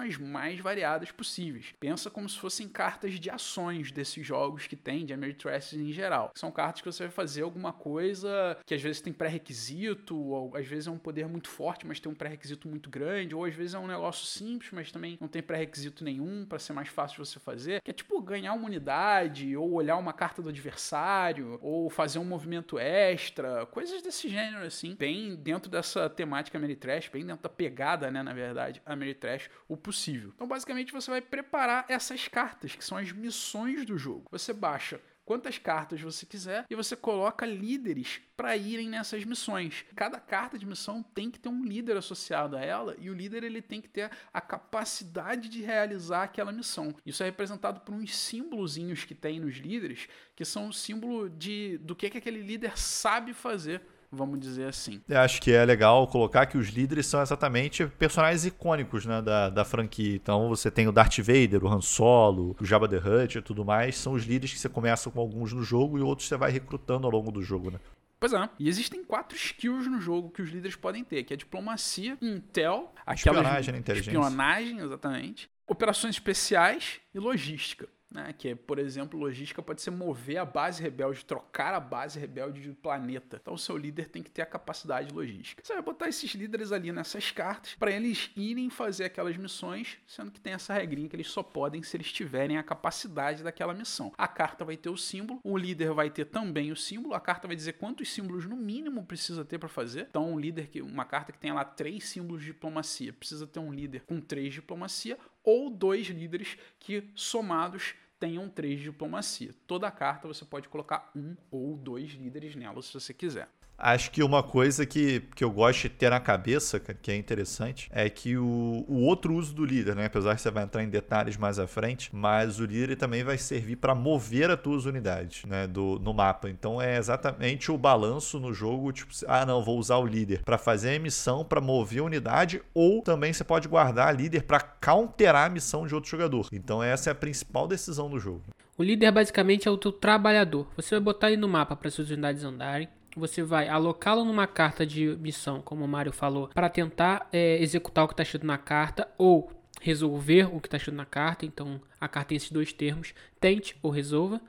as mais variadas possíveis. Pensa como se fossem cartas de ações desses jogos que tem de Ameritrash em geral. São cartas que você vai fazer alguma coisa que às vezes tem pré-requisito, ou às vezes é um poder muito forte, mas tem um pré-requisito pré-requisito muito grande, ou às vezes é um negócio simples, mas também não tem pré-requisito nenhum para ser mais fácil você fazer, que é tipo ganhar uma unidade, ou olhar uma carta do adversário, ou fazer um movimento extra, coisas desse gênero assim, bem dentro dessa temática Ameritrash, bem dentro da pegada, né, na verdade, Ameritrash, o possível. Então, basicamente, você vai preparar essas cartas, que são as missões do jogo. Você baixa quantas cartas você quiser e você coloca líderes para irem nessas missões. Cada carta de missão tem que ter um líder associado a ela e o líder ele tem que ter a capacidade de realizar aquela missão. Isso é representado por uns símbolozinhos que tem nos líderes, que são o símbolo de do que, que aquele líder sabe fazer vamos dizer assim. Eu acho que é legal colocar que os líderes são exatamente personagens icônicos né, da, da franquia. Então você tem o Darth Vader, o Han Solo, o Jabba the Hutt e tudo mais. São os líderes que você começa com alguns no jogo e outros você vai recrutando ao longo do jogo, né? Pois é. E existem quatro skills no jogo que os líderes podem ter, que é diplomacia, intel, espionagem, né, inteligência. espionagem, exatamente, operações especiais e logística. Né, que é, por exemplo, logística pode ser mover a base rebelde, trocar a base rebelde de planeta. Então, o seu líder tem que ter a capacidade logística. Você vai botar esses líderes ali nessas cartas para eles irem fazer aquelas missões, sendo que tem essa regrinha que eles só podem se eles tiverem a capacidade daquela missão. A carta vai ter o símbolo, o líder vai ter também o símbolo, a carta vai dizer quantos símbolos no mínimo precisa ter para fazer. Então, um líder que uma carta que tem lá três símbolos de diplomacia precisa ter um líder com três diplomacia ou dois líderes que somados tenham três de diplomacia. Toda carta você pode colocar um ou dois líderes nela se você quiser. Acho que uma coisa que, que eu gosto de ter na cabeça, que é interessante, é que o, o outro uso do líder, né? apesar que você vai entrar em detalhes mais à frente, mas o líder também vai servir para mover as tuas unidades né? do, no mapa. Então é exatamente o balanço no jogo, tipo, ah não, vou usar o líder para fazer a missão, para mover a unidade, ou também você pode guardar líder para counterar a missão de outro jogador. Então essa é a principal decisão do jogo. O líder basicamente é o teu trabalhador. Você vai botar ele no mapa para suas unidades andarem você vai alocá-lo numa carta de missão, como o Mário falou, para tentar é, executar o que está escrito na carta ou resolver o que está escrito na carta. Então, a carta tem esses dois termos: tente ou resolva.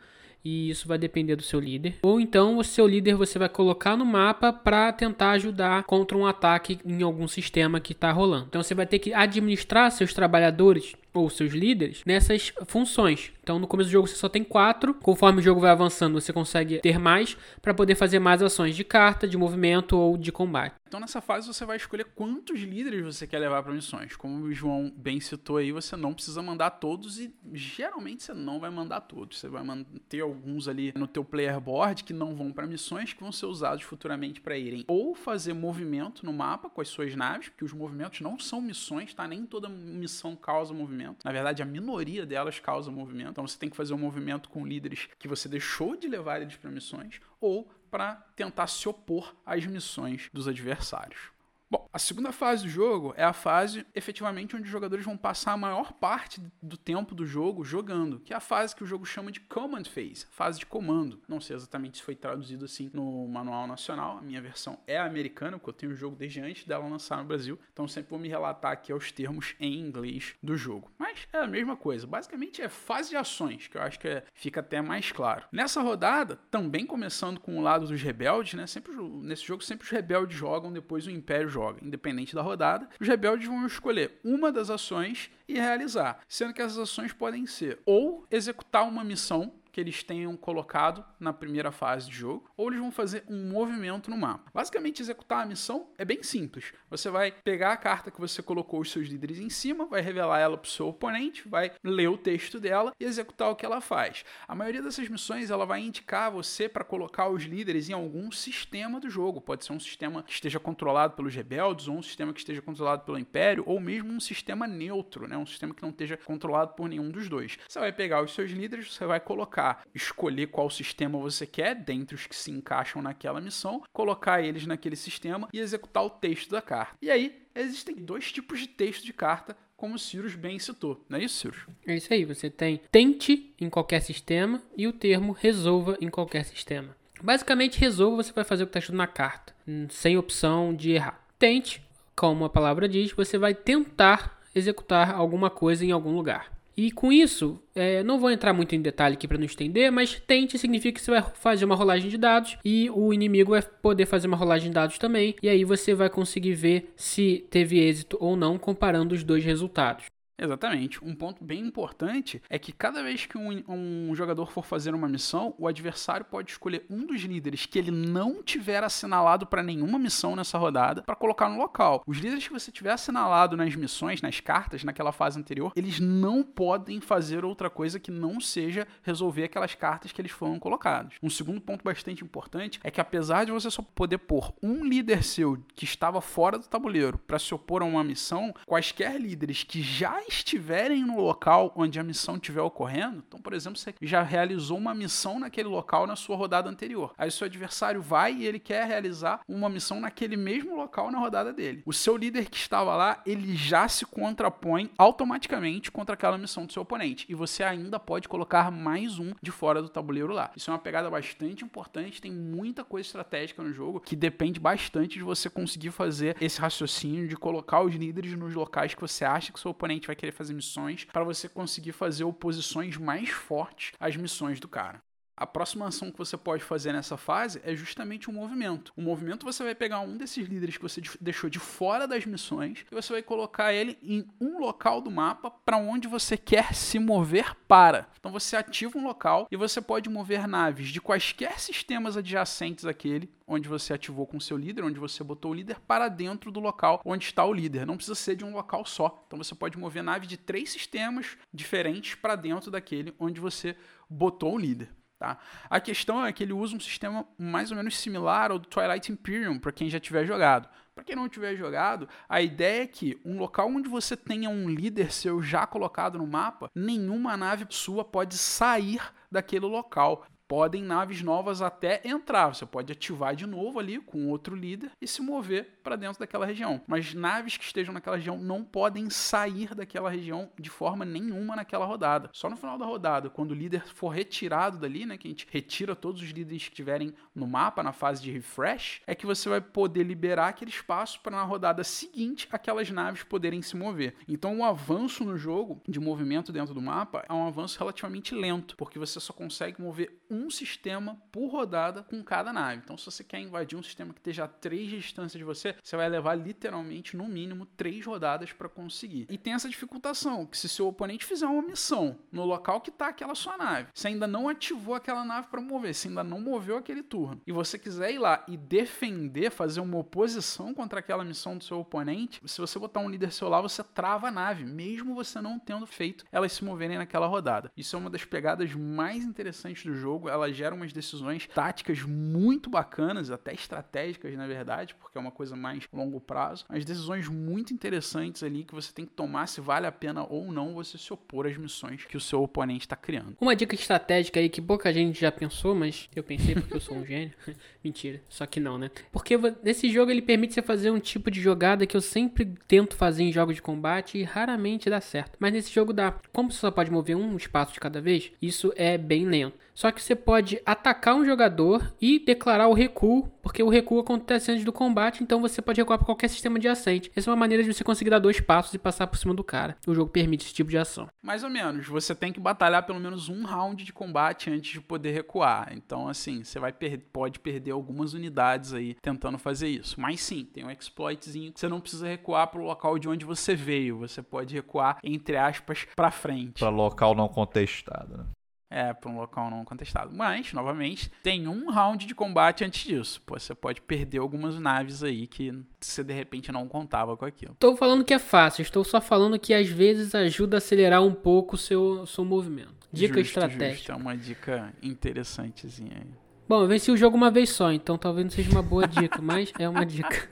E isso vai depender do seu líder. Ou então, o seu líder você vai colocar no mapa para tentar ajudar contra um ataque em algum sistema que está rolando. Então, você vai ter que administrar seus trabalhadores ou seus líderes nessas funções. Então, no começo do jogo você só tem quatro. Conforme o jogo vai avançando, você consegue ter mais para poder fazer mais ações de carta, de movimento ou de combate. Então, nessa fase você vai escolher quantos líderes você quer levar para missões. Como o João bem citou aí, você não precisa mandar todos e geralmente você não vai mandar todos. Você vai manter alguns ali no teu player board que não vão para missões, que vão ser usados futuramente para irem ou fazer movimento no mapa com as suas naves, porque os movimentos não são missões, tá? Nem toda missão causa movimento. Na verdade, a minoria delas causa movimento. Então você tem que fazer um movimento com líderes que você deixou de levar eles para missões ou para tentar se opor às missões dos adversários. Bom, a segunda fase do jogo é a fase efetivamente onde os jogadores vão passar a maior parte do tempo do jogo jogando, que é a fase que o jogo chama de Command Phase, fase de comando. Não sei exatamente se foi traduzido assim no manual nacional, a minha versão é americana, porque eu tenho o jogo desde antes dela lançar no Brasil, então sempre vou me relatar aqui aos termos em inglês do jogo. Mas é a mesma coisa, basicamente é fase de ações, que eu acho que é, fica até mais claro. Nessa rodada, também começando com o lado dos rebeldes, né? Sempre nesse jogo sempre os rebeldes jogam, depois o Império joga, independente da rodada. Os rebeldes vão escolher uma das ações e realizar, sendo que essas ações podem ser ou executar uma missão que eles tenham colocado na primeira fase de jogo, ou eles vão fazer um movimento no mapa. Basicamente, executar a missão é bem simples. Você vai pegar a carta que você colocou os seus líderes em cima, vai revelar ela para o seu oponente, vai ler o texto dela e executar o que ela faz. A maioria dessas missões ela vai indicar você para colocar os líderes em algum sistema do jogo. Pode ser um sistema que esteja controlado pelos rebeldes, ou um sistema que esteja controlado pelo Império, ou mesmo um sistema neutro, né? um sistema que não esteja controlado por nenhum dos dois. Você vai pegar os seus líderes, você vai colocar, escolher qual sistema você quer, dentre os que se encaixam naquela missão, colocar eles naquele sistema e executar o texto da carta. E aí, existem dois tipos de texto de carta como o Cirus bem citou. Não é isso, Cirus? É isso aí. Você tem tente em qualquer sistema e o termo resolva em qualquer sistema. Basicamente, resolva você vai fazer o que está escrito na carta, sem opção de errar. Tente, como a palavra diz, você vai tentar executar alguma coisa em algum lugar. E com isso, é, não vou entrar muito em detalhe aqui para não estender, mas tente significa que você vai fazer uma rolagem de dados e o inimigo vai poder fazer uma rolagem de dados também, e aí você vai conseguir ver se teve êxito ou não comparando os dois resultados. Exatamente. Um ponto bem importante é que cada vez que um, um, jogador for fazer uma missão, o adversário pode escolher um dos líderes que ele não tiver assinalado para nenhuma missão nessa rodada para colocar no local. Os líderes que você tiver assinalado nas missões, nas cartas, naquela fase anterior, eles não podem fazer outra coisa que não seja resolver aquelas cartas que eles foram colocados. Um segundo ponto bastante importante é que apesar de você só poder pôr um líder seu que estava fora do tabuleiro para se opor a uma missão, quaisquer líderes que já estiverem no local onde a missão estiver ocorrendo, então, por exemplo, você já realizou uma missão naquele local na sua rodada anterior. Aí seu adversário vai e ele quer realizar uma missão naquele mesmo local na rodada dele. O seu líder que estava lá, ele já se contrapõe automaticamente contra aquela missão do seu oponente. E você ainda pode colocar mais um de fora do tabuleiro lá. Isso é uma pegada bastante importante, tem muita coisa estratégica no jogo que depende bastante de você conseguir fazer esse raciocínio de colocar os líderes nos locais que você acha que seu oponente vai vai querer fazer missões para você conseguir fazer oposições mais fortes às missões do cara. A próxima ação que você pode fazer nessa fase é justamente um movimento. O movimento você vai pegar um desses líderes que você deixou de fora das missões e você vai colocar ele em um local do mapa para onde você quer se mover para. Então você ativa um local e você pode mover naves de quaisquer sistemas adjacentes àquele onde você ativou com seu líder, onde você botou o líder, para dentro do local onde está o líder. Não precisa ser de um local só. Então você pode mover naves de três sistemas diferentes para dentro daquele onde você botou o líder. Tá? A questão é que ele usa um sistema mais ou menos similar ao do Twilight Imperium, para quem já tiver jogado. Para quem não tiver jogado, a ideia é que um local onde você tenha um líder seu já colocado no mapa, nenhuma nave sua pode sair daquele local podem naves novas até entrar. Você pode ativar de novo ali com outro líder e se mover para dentro daquela região. Mas naves que estejam naquela região não podem sair daquela região de forma nenhuma naquela rodada. Só no final da rodada, quando o líder for retirado dali, né, que a gente retira todos os líderes que estiverem no mapa na fase de refresh, é que você vai poder liberar aquele espaço para na rodada seguinte aquelas naves poderem se mover. Então o avanço no jogo de movimento dentro do mapa é um avanço relativamente lento, porque você só consegue mover um sistema por rodada com cada nave. Então, se você quer invadir um sistema que esteja a três de distância de você, você vai levar literalmente, no mínimo, três rodadas para conseguir. E tem essa dificultação, que se seu oponente fizer uma missão no local que está aquela sua nave, você ainda não ativou aquela nave para mover, você ainda não moveu aquele turno, e você quiser ir lá e defender, fazer uma oposição contra aquela missão do seu oponente, se você botar um líder seu lá, você trava a nave, mesmo você não tendo feito elas se moverem naquela rodada. Isso é uma das pegadas mais interessantes do jogo jogo, ela gera umas decisões táticas muito bacanas, até estratégicas, na verdade, porque é uma coisa mais longo prazo. As decisões muito interessantes ali que você tem que tomar se vale a pena ou não você se opor às missões que o seu oponente está criando. Uma dica estratégica aí que pouca gente já pensou, mas eu pensei porque eu sou um gênio. Mentira, só que não, né? Porque nesse jogo ele permite você fazer um tipo de jogada que eu sempre tento fazer em jogos de combate e raramente dá certo. Mas nesse jogo dá. Como você só pode mover um espaço de cada vez, isso é bem lento. Só que você pode atacar um jogador e declarar o recuo, porque o recuo acontece antes do combate, então você pode recuar para qualquer sistema adjacente. Essa é uma maneira de você conseguir dar dois passos e passar por cima do cara. O jogo permite esse tipo de ação. Mais ou menos. Você tem que batalhar pelo menos um round de combate antes de poder recuar. Então, assim, você vai per pode perder algumas unidades aí tentando fazer isso. Mas sim, tem um exploitzinho que você não precisa recuar para o local de onde você veio. Você pode recuar, entre aspas, para frente. Para local não contestado, né? É, para um local não contestado. Mas, novamente, tem um round de combate antes disso. Pô, você pode perder algumas naves aí que você de repente não contava com aquilo. Estou falando que é fácil, estou só falando que às vezes ajuda a acelerar um pouco o seu, seu movimento. Dica justo, estratégica. Justo. É uma dica interessantezinha aí. Bom, eu venci o jogo uma vez só, então talvez não seja uma boa dica, mas é uma dica.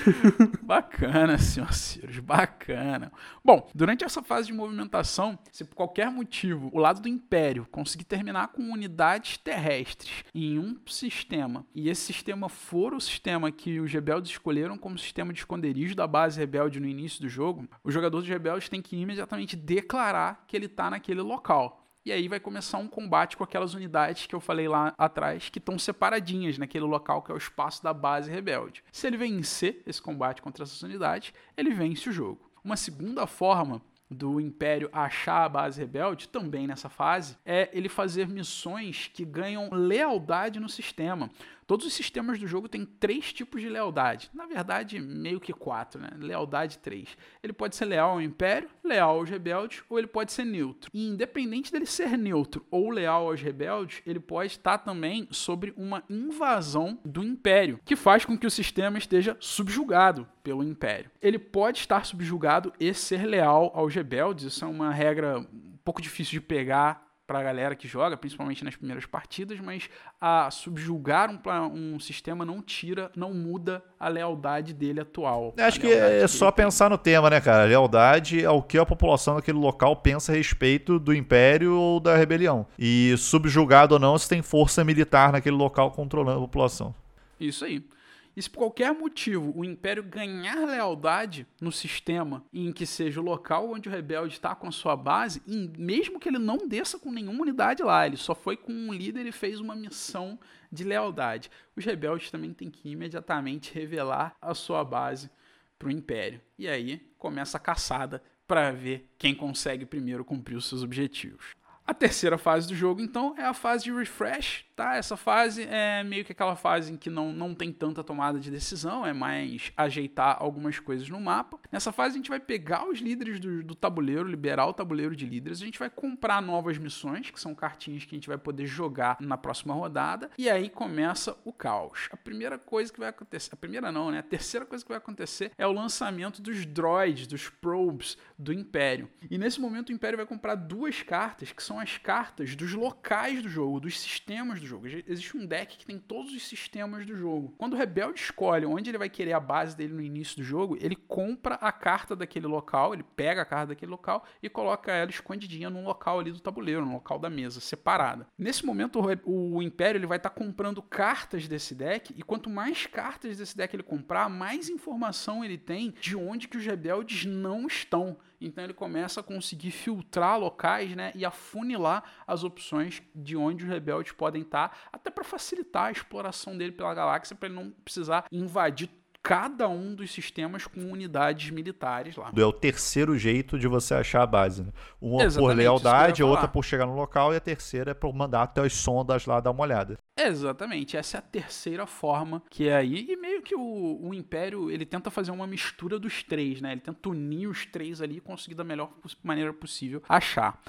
bacana, senhor Cirus, bacana. Bom, durante essa fase de movimentação, se por qualquer motivo o lado do Império conseguir terminar com unidades terrestres em um sistema, e esse sistema for o sistema que os rebeldes escolheram como sistema de esconderijo da base rebelde no início do jogo, o jogador dos rebeldes tem que imediatamente declarar que ele está naquele local. E aí vai começar um combate com aquelas unidades que eu falei lá atrás, que estão separadinhas naquele local que é o espaço da base rebelde. Se ele vencer esse combate contra essas unidades, ele vence o jogo. Uma segunda forma do Império achar a base rebelde, também nessa fase, é ele fazer missões que ganham lealdade no sistema. Todos os sistemas do jogo têm três tipos de lealdade. Na verdade, meio que quatro, né? Lealdade três. Ele pode ser leal ao Império, leal aos rebeldes, ou ele pode ser neutro. E independente dele ser neutro ou leal aos rebeldes, ele pode estar também sobre uma invasão do Império, que faz com que o sistema esteja subjugado pelo Império. Ele pode estar subjugado e ser leal aos rebeldes. Isso é uma regra um pouco difícil de pegar para a galera que joga, principalmente nas primeiras partidas, mas a subjugar um, um, sistema não tira, não muda a lealdade dele atual. Acho que é só pensar no tema, né, cara? Lealdade ao que a população daquele local pensa a respeito do império ou da rebelião. E subjugado ou não, se tem força militar naquele local controlando a população. Isso aí. E se por qualquer motivo o Império ganhar lealdade no sistema em que seja o local onde o rebelde está com a sua base, mesmo que ele não desça com nenhuma unidade lá, ele só foi com um líder e fez uma missão de lealdade. Os rebeldes também têm que imediatamente revelar a sua base para o Império. E aí começa a caçada para ver quem consegue primeiro cumprir os seus objetivos. A terceira fase do jogo, então, é a fase de refresh, tá? Essa fase é meio que aquela fase em que não, não tem tanta tomada de decisão, é mais ajeitar algumas coisas no mapa. Nessa fase a gente vai pegar os líderes do, do tabuleiro, liberar o tabuleiro de líderes, a gente vai comprar novas missões, que são cartinhas que a gente vai poder jogar na próxima rodada, e aí começa o caos. A primeira coisa que vai acontecer, a primeira não, né? A terceira coisa que vai acontecer é o lançamento dos droids, dos probes do Império. E nesse momento o Império vai comprar duas cartas que são as cartas dos locais do jogo, dos sistemas do jogo. Existe um deck que tem todos os sistemas do jogo. Quando o rebelde escolhe onde ele vai querer a base dele no início do jogo, ele compra a carta daquele local, ele pega a carta daquele local e coloca ela escondidinha num local ali do tabuleiro, no local da mesa, separada. Nesse momento, o, o Império ele vai estar tá comprando cartas desse deck, e quanto mais cartas desse deck ele comprar, mais informação ele tem de onde que os rebeldes não estão. Então ele começa a conseguir filtrar locais né, e afunilar as opções de onde os rebeldes podem estar, até para facilitar a exploração dele pela galáxia, para ele não precisar invadir cada um dos sistemas com unidades militares lá. É o terceiro jeito de você achar a base. Né? Uma Exatamente, por lealdade, a outra por chegar no local e a terceira é por mandar até as sondas lá dar uma olhada. Exatamente, essa é a terceira forma que é aí e meio que o, o Império ele tenta fazer uma mistura dos três, né? Ele tenta unir os três ali e conseguir da melhor maneira possível achar.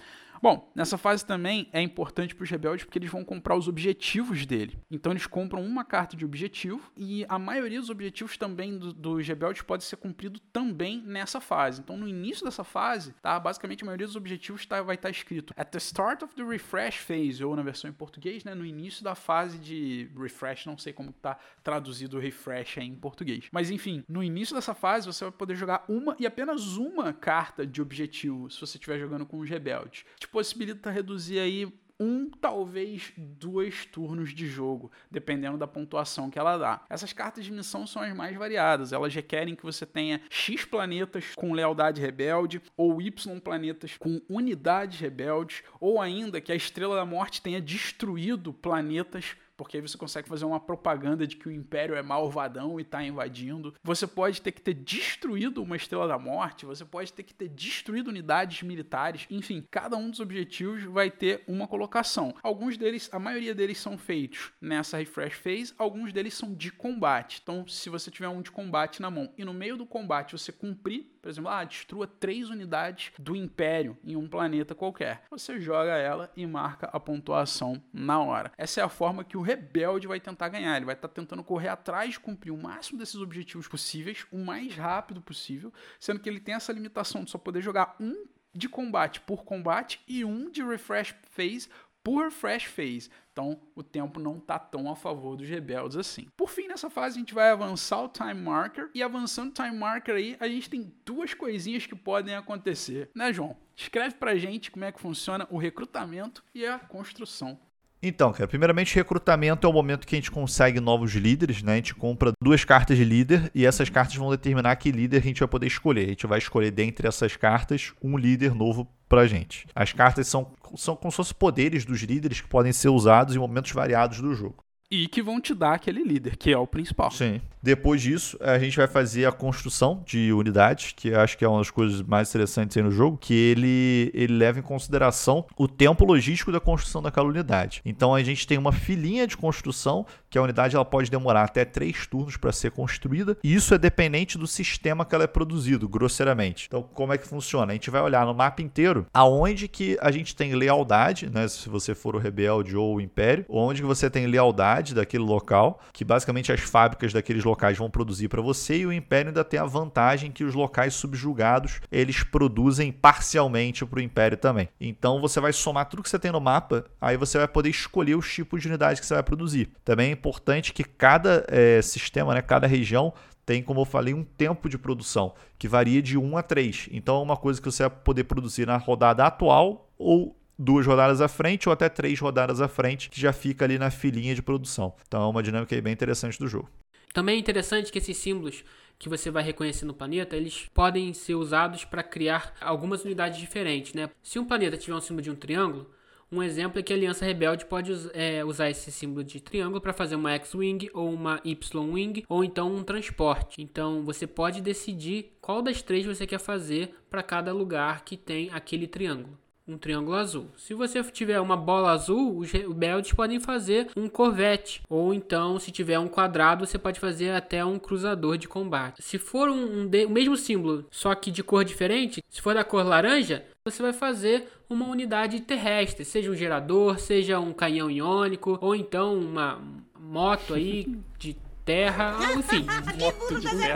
Bom, nessa fase também é importante para os rebeldes porque eles vão comprar os objetivos dele. Então eles compram uma carta de objetivo e a maioria dos objetivos também do, dos rebeldes pode ser cumprido também nessa fase. Então no início dessa fase, tá, basicamente a maioria dos objetivos tá, vai estar tá escrito at the start of the refresh phase ou na versão em português, né, no início da fase de refresh, não sei como está traduzido refresh em português. Mas enfim, no início dessa fase você vai poder jogar uma e apenas uma carta de objetivo se você estiver jogando com os rebeldes. Tipo, possibilita reduzir aí um, talvez dois turnos de jogo, dependendo da pontuação que ela dá. Essas cartas de missão são as mais variadas, elas requerem que você tenha X planetas com lealdade rebelde, ou Y planetas com unidades rebeldes, ou ainda que a Estrela da Morte tenha destruído planetas porque aí você consegue fazer uma propaganda de que o Império é malvadão e tá invadindo. Você pode ter que ter destruído uma Estrela da Morte, você pode ter que ter destruído unidades militares, enfim, cada um dos objetivos vai ter uma colocação. Alguns deles, a maioria deles são feitos nessa refresh phase, alguns deles são de combate. Então, se você tiver um de combate na mão e no meio do combate você cumprir por exemplo, ah, destrua três unidades do Império em um planeta qualquer. Você joga ela e marca a pontuação na hora. Essa é a forma que o rebelde vai tentar ganhar. Ele vai estar tá tentando correr atrás de cumprir o máximo desses objetivos possíveis, o mais rápido possível, sendo que ele tem essa limitação de só poder jogar um de combate por combate e um de refresh phase por refresh phase. Então, o tempo não está tão a favor dos rebeldes assim. Por fim, nessa fase, a gente vai avançar o time marker. E avançando o time marker aí, a gente tem duas coisinhas que podem acontecer. Né, João? Escreve pra gente como é que funciona o recrutamento e a construção então, cara, primeiramente, recrutamento é o momento que a gente consegue novos líderes, né? A gente compra duas cartas de líder e essas cartas vão determinar que líder a gente vai poder escolher. A gente vai escolher dentre essas cartas um líder novo pra gente. As cartas são, são como se fossem poderes dos líderes que podem ser usados em momentos variados do jogo. E que vão te dar aquele líder, que é o principal. Sim. Depois disso, a gente vai fazer a construção de unidades, que acho que é uma das coisas mais interessantes aí no jogo, que ele, ele leva em consideração o tempo logístico da construção daquela unidade. Então a gente tem uma filinha de construção, que a unidade ela pode demorar até três turnos para ser construída, e isso é dependente do sistema que ela é produzido, grosseiramente. Então, como é que funciona? A gente vai olhar no mapa inteiro aonde que a gente tem lealdade, né? Se você for o rebelde ou o império, onde que você tem lealdade daquele local, que basicamente as fábricas daqueles locais vão produzir para você e o Império ainda tem a vantagem que os locais subjugados eles produzem parcialmente para o Império também. Então você vai somar tudo que você tem no mapa, aí você vai poder escolher os tipos de unidades que você vai produzir. Também é importante que cada é, sistema, né, cada região tem, como eu falei, um tempo de produção que varia de 1 a 3. Então é uma coisa que você vai poder produzir na rodada atual ou duas rodadas à frente ou até três rodadas à frente, que já fica ali na filinha de produção. Então é uma dinâmica bem interessante do jogo. Também é interessante que esses símbolos que você vai reconhecer no planeta, eles podem ser usados para criar algumas unidades diferentes, né? Se um planeta tiver um símbolo de um triângulo, um exemplo é que a Aliança Rebelde pode é, usar esse símbolo de triângulo para fazer uma X-Wing ou uma Y-Wing ou então um transporte. Então você pode decidir qual das três você quer fazer para cada lugar que tem aquele triângulo um triângulo azul. Se você tiver uma bola azul, os rebeldes podem fazer um corvette. Ou então, se tiver um quadrado, você pode fazer até um cruzador de combate. Se for um, um de, o mesmo símbolo, só que de cor diferente, se for da cor laranja, você vai fazer uma unidade terrestre, seja um gerador, seja um canhão iônico, ou então uma moto aí de terra, enfim,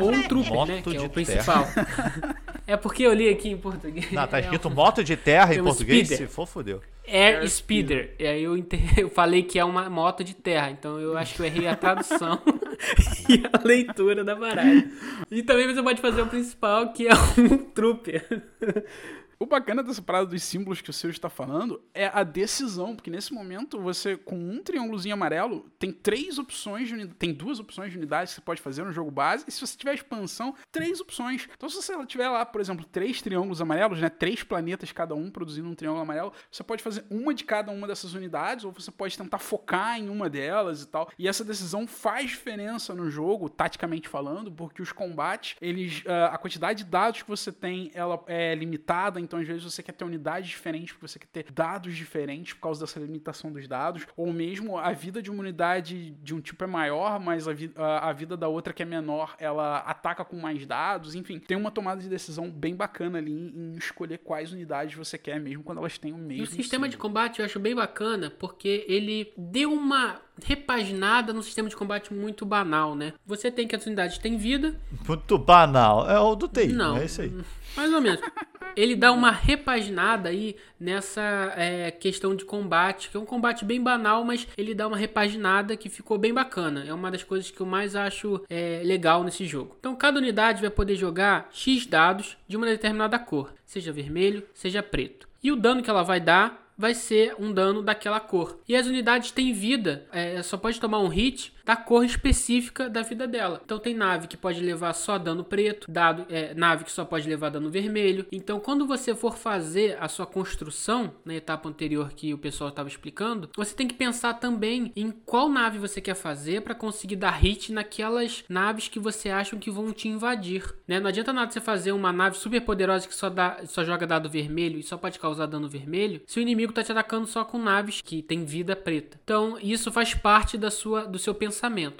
ou um trooper, né, que é o principal. É porque eu li aqui em português. Não, tá escrito é moto de terra em português? Speeder. Se for, fodeu. Air, Air Speeder. E aí eu, eu falei que é uma moto de terra. Então eu acho que eu errei a tradução e a leitura da baralha. E também você pode fazer o principal, que é um trooper. O bacana dessa parada dos símbolos que o seu está falando é a decisão, porque nesse momento você, com um triângulozinho amarelo, tem três opções, de, tem duas opções de unidades que você pode fazer no jogo base, e se você tiver expansão, três opções. Então, se você tiver lá, por exemplo, três triângulos amarelos, né, três planetas cada um produzindo um triângulo amarelo, você pode fazer uma de cada uma dessas unidades, ou você pode tentar focar em uma delas e tal. E essa decisão faz diferença no jogo, taticamente falando, porque os combates, eles, uh, a quantidade de dados que você tem, ela é limitada então, às vezes, você quer ter unidades diferentes, porque você quer ter dados diferentes por causa dessa limitação dos dados, ou mesmo a vida de uma unidade de um tipo é maior, mas a, vi a, a vida da outra que é menor, ela ataca com mais dados. Enfim, tem uma tomada de decisão bem bacana ali em escolher quais unidades você quer, mesmo quando elas têm o mesmo. E o sistema de combate eu acho bem bacana, porque ele deu uma repaginada no sistema de combate muito banal, né? Você tem que as unidades têm vida. Muito banal. É o do TI, não é isso aí. Mais ou menos. Ele dá uma repaginada aí nessa é, questão de combate, que é um combate bem banal, mas ele dá uma repaginada que ficou bem bacana. É uma das coisas que eu mais acho é, legal nesse jogo. Então, cada unidade vai poder jogar X dados de uma determinada cor, seja vermelho, seja preto. E o dano que ela vai dar vai ser um dano daquela cor. E as unidades têm vida, é, só pode tomar um hit da cor específica da vida dela. Então tem nave que pode levar só dano preto, dado é, nave que só pode levar dano vermelho. Então quando você for fazer a sua construção na etapa anterior que o pessoal estava explicando, você tem que pensar também em qual nave você quer fazer para conseguir dar hit naquelas naves que você acha que vão te invadir. Né? Não adianta nada você fazer uma nave super poderosa que só, dá, só joga dado vermelho e só pode causar dano vermelho se o inimigo está te atacando só com naves que tem vida preta. Então isso faz parte da sua, do seu pensamento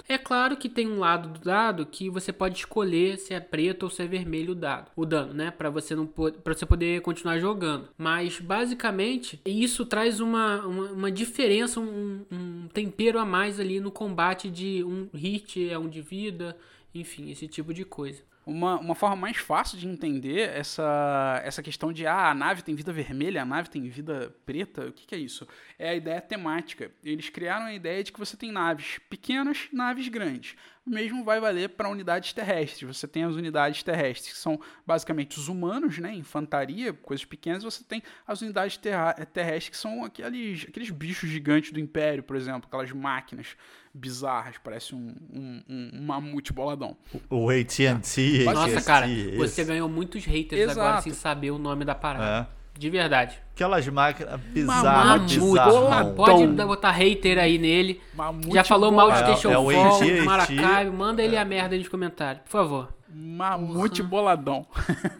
É claro que tem um lado do dado que você pode escolher se é preto ou se é vermelho o dado, o dano, né, para você não para você poder continuar jogando. Mas basicamente isso traz uma, uma, uma diferença, um, um tempero a mais ali no combate de um hit é um de vida, enfim, esse tipo de coisa. Uma, uma forma mais fácil de entender essa, essa questão de ah, a nave tem vida vermelha, a nave tem vida preta, o que, que é isso? É a ideia temática. Eles criaram a ideia de que você tem naves pequenas, naves grandes. O mesmo vai valer para unidades terrestres. Você tem as unidades terrestres, que são basicamente os humanos, né? Infantaria, coisas pequenas. Você tem as unidades terrestres, que são aqueles, aqueles bichos gigantes do Império, por exemplo, aquelas máquinas bizarras, parece um, um, um, um mamute boladão. O AT&T. Nossa, cara, você ganhou muitos haters Exato. agora sem saber o nome da parada. É. De verdade. Aquelas máquinas bizarras, bizarras. Pode botar hater aí nele. Mamute Já falou mal de Station é, é Maracaibo. Manda ele é. a merda aí nos comentários, por favor. Mamute uhum. boladão.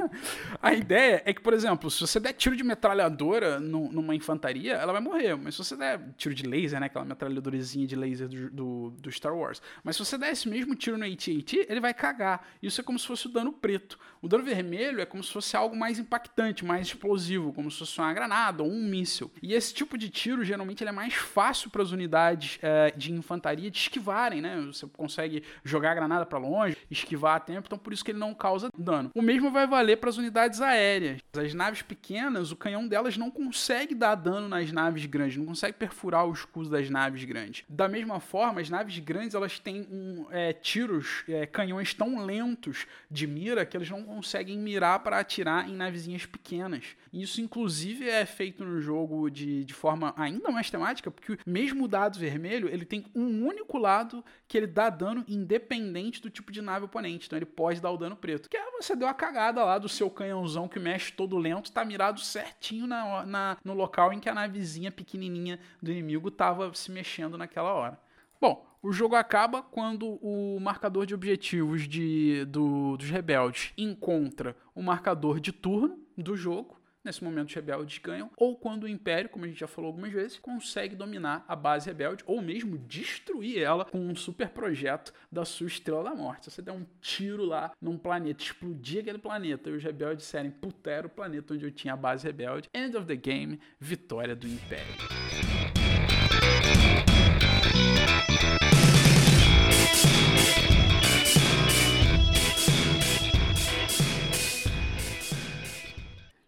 a ideia é que, por exemplo, se você der tiro de metralhadora no, numa infantaria, ela vai morrer. Mas se você der tiro de laser, né? Aquela metralhadorazinha de laser do, do, do Star Wars. Mas se você der esse mesmo tiro no AT-AT, ele vai cagar. Isso é como se fosse o dano preto. O dano vermelho é como se fosse algo mais impactante, mais explosivo, como se fosse uma granada ou um míssil. E esse tipo de tiro, geralmente, ele é mais fácil para as unidades é, de infantaria de esquivarem, né? Você consegue jogar a granada para longe, esquivar a tempo. Então, por isso que ele não causa dano. O mesmo vai valer para as unidades aéreas. As naves pequenas, o canhão delas não consegue dar dano nas naves grandes, não consegue perfurar o escudo das naves grandes. Da mesma forma, as naves grandes elas têm um, é, tiros, é, canhões tão lentos de mira que eles não conseguem mirar para atirar em navezinhas pequenas. Isso, inclusive, é feito no jogo de, de forma ainda mais temática, porque mesmo o dado vermelho ele tem um único lado que ele dá dano independente do tipo de nave oponente. Então ele pode pode dar o dano preto. Que é você deu a cagada lá do seu canhãozão que mexe todo lento, tá mirado certinho na, na, no local em que a navezinha pequenininha do inimigo tava se mexendo naquela hora. Bom, o jogo acaba quando o marcador de objetivos de, do, dos rebeldes encontra o marcador de turno do jogo Nesse momento, os rebeldes ganham, ou quando o Império, como a gente já falou algumas vezes, consegue dominar a base rebelde, ou mesmo destruir ela com um super projeto da sua Estrela da Morte. Você der um tiro lá num planeta, explodir aquele planeta, e os rebeldes disserem, puta, era o planeta onde eu tinha a base rebelde, end of the game, vitória do Império.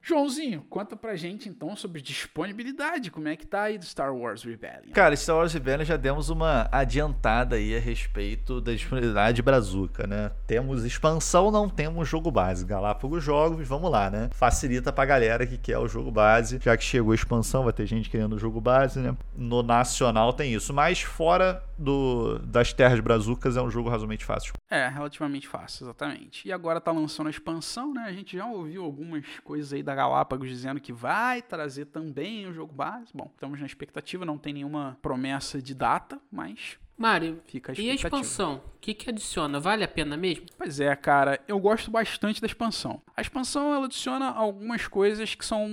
Joãozinho, conta pra gente então sobre disponibilidade. Como é que tá aí do Star Wars Rebellion? Cara, Star Wars Rebellion já demos uma adiantada aí a respeito da disponibilidade brazuca, né? Temos expansão, não temos jogo base. Galápagos Jogos, vamos lá, né? Facilita pra galera que quer o jogo base. Já que chegou a expansão, vai ter gente querendo o jogo base, né? No nacional tem isso. Mas fora do, das terras brazucas é um jogo razoavelmente fácil. É, relativamente fácil, exatamente. E agora tá lançando a expansão, né? A gente já ouviu algumas coisas aí da Galápagos dizendo que vai trazer também o jogo base. Bom, estamos na expectativa, não tem nenhuma promessa de data, mas Mário, Fica a e a expansão? O que, que adiciona? Vale a pena mesmo? Pois é, cara, eu gosto bastante da expansão. A expansão ela adiciona algumas coisas que são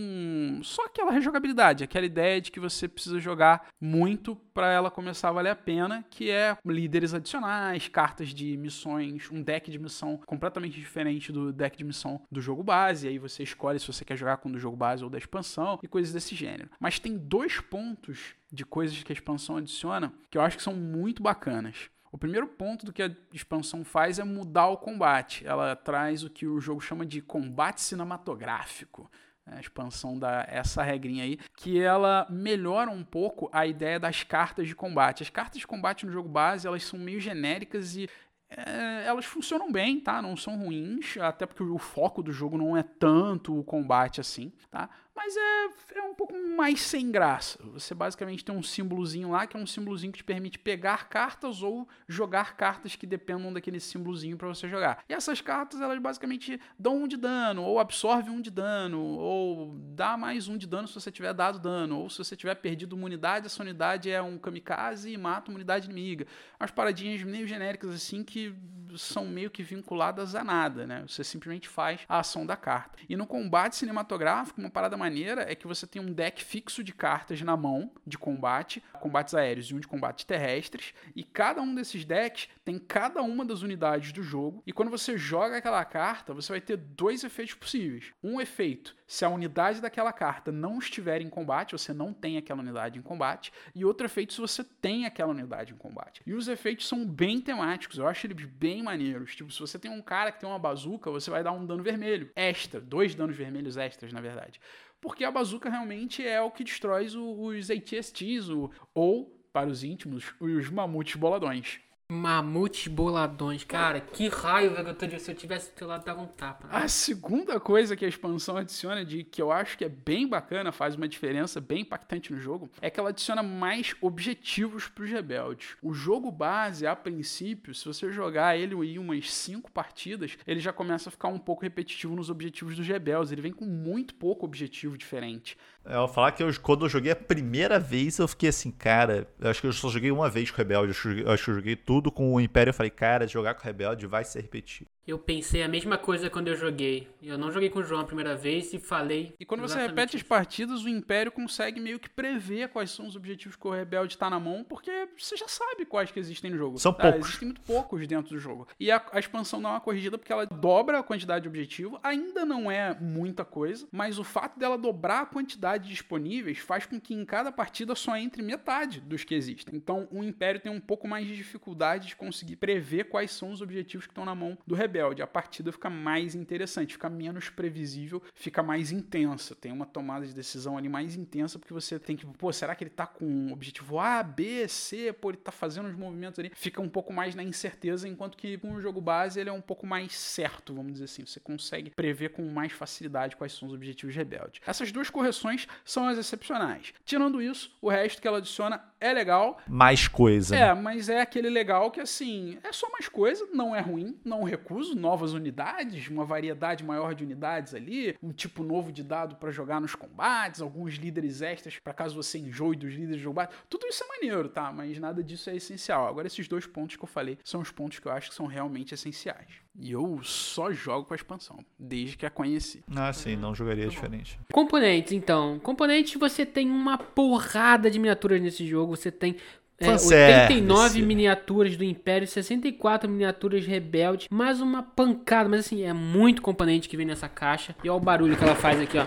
só aquela rejogabilidade, aquela ideia de que você precisa jogar muito para ela começar a valer a pena, que é líderes adicionais, cartas de missões, um deck de missão completamente diferente do deck de missão do jogo base. Aí você escolhe se você quer jogar com o do jogo base ou da expansão e coisas desse gênero. Mas tem dois pontos de coisas que a expansão adiciona que eu acho que são muito bacanas. O primeiro ponto do que a expansão faz é mudar o combate. Ela traz o que o jogo chama de combate cinematográfico. A expansão dá essa regrinha aí, que ela melhora um pouco a ideia das cartas de combate. As cartas de combate no jogo base, elas são meio genéricas e é, elas funcionam bem, tá? Não são ruins, até porque o foco do jogo não é tanto o combate assim, tá? Mas é, é um pouco mais sem graça. Você basicamente tem um símbolozinho lá, que é um símbolozinho que te permite pegar cartas ou jogar cartas que dependam daquele símbolozinho para você jogar. E essas cartas, elas basicamente dão um de dano, ou absorvem um de dano, ou dá mais um de dano se você tiver dado dano, ou se você tiver perdido uma unidade, essa unidade é um kamikaze e mata uma unidade inimiga. Umas paradinhas meio genéricas assim que são meio que vinculadas a nada, né? Você simplesmente faz a ação da carta. E no combate cinematográfico, uma parada maneira é que você tem um deck fixo de cartas na mão de combate, combates aéreos e um de combates terrestres, e cada um desses decks tem cada uma das unidades do jogo, e quando você joga aquela carta, você vai ter dois efeitos possíveis. Um efeito, se a unidade daquela carta não estiver em combate, você não tem aquela unidade em combate, e outro efeito se você tem aquela unidade em combate. E os efeitos são bem temáticos, eu acho eles bem maneiros. Tipo, se você tem um cara que tem uma bazuca, você vai dar um dano vermelho extra, dois danos vermelhos extras, na verdade porque a bazuca realmente é o que destrói os ATSTs, ou, para os íntimos, os mamutes boladões. Mamutes boladões, cara, que raiva que eu tô de se eu tivesse do teu lado dava um tapa. A segunda coisa que a expansão adiciona, de que eu acho que é bem bacana, faz uma diferença bem impactante no jogo, é que ela adiciona mais objetivos pros rebeldes. O jogo base, a princípio, se você jogar ele em umas 5 partidas, ele já começa a ficar um pouco repetitivo nos objetivos dos rebeldes. Ele vem com muito pouco objetivo diferente. Eu vou falar que eu, quando eu joguei a primeira vez, eu fiquei assim, cara, eu acho que eu só joguei uma vez com o Rebelde, eu acho que eu joguei tudo com o Império, eu falei, cara, jogar com o Rebelde vai se repetir. Eu pensei a mesma coisa quando eu joguei. Eu não joguei com o João a primeira vez e falei. E quando você repete isso. as partidas, o Império consegue meio que prever quais são os objetivos que o Rebelde está na mão, porque você já sabe quais que existem no jogo. São tá? poucos. Existem muito poucos dentro do jogo. E a, a, expansão dá uma corrigida porque ela dobra a quantidade de objetivo. Ainda não é muita coisa, mas o fato dela dobrar a quantidade disponíveis faz com que em cada partida só entre metade dos que existem. Então o Império tem um pouco mais de dificuldade de conseguir prever quais são os objetivos que estão na mão do Rebelde rebelde, a partida fica mais interessante, fica menos previsível, fica mais intensa. Tem uma tomada de decisão ali mais intensa, porque você tem que, pô, será que ele tá com um objetivo A, B, C? Pô, ele tá fazendo os movimentos ali. Fica um pouco mais na incerteza, enquanto que com o jogo base ele é um pouco mais certo, vamos dizer assim. Você consegue prever com mais facilidade quais são os objetivos rebeldes. Essas duas correções são as excepcionais. Tirando isso, o resto que ela adiciona é legal. Mais coisa. É, mas é aquele legal que assim, é só mais coisa, não é ruim, não recuso novas unidades, uma variedade maior de unidades ali, um tipo novo de dado para jogar nos combates, alguns líderes extras para caso você enjoe dos líderes de combate. Tudo isso é maneiro, tá? Mas nada disso é essencial. Agora, esses dois pontos que eu falei são os pontos que eu acho que são realmente essenciais. E eu só jogo com a expansão, desde que a conheci. Ah, sim, não jogaria diferente. Componentes, então. Componentes, você tem uma porrada de miniaturas nesse jogo. Você tem é, 89 miniaturas do Império, 64 miniaturas Rebelde, mais uma pancada, mas assim, é muito componente que vem nessa caixa. E olha o barulho que ela faz aqui, ó.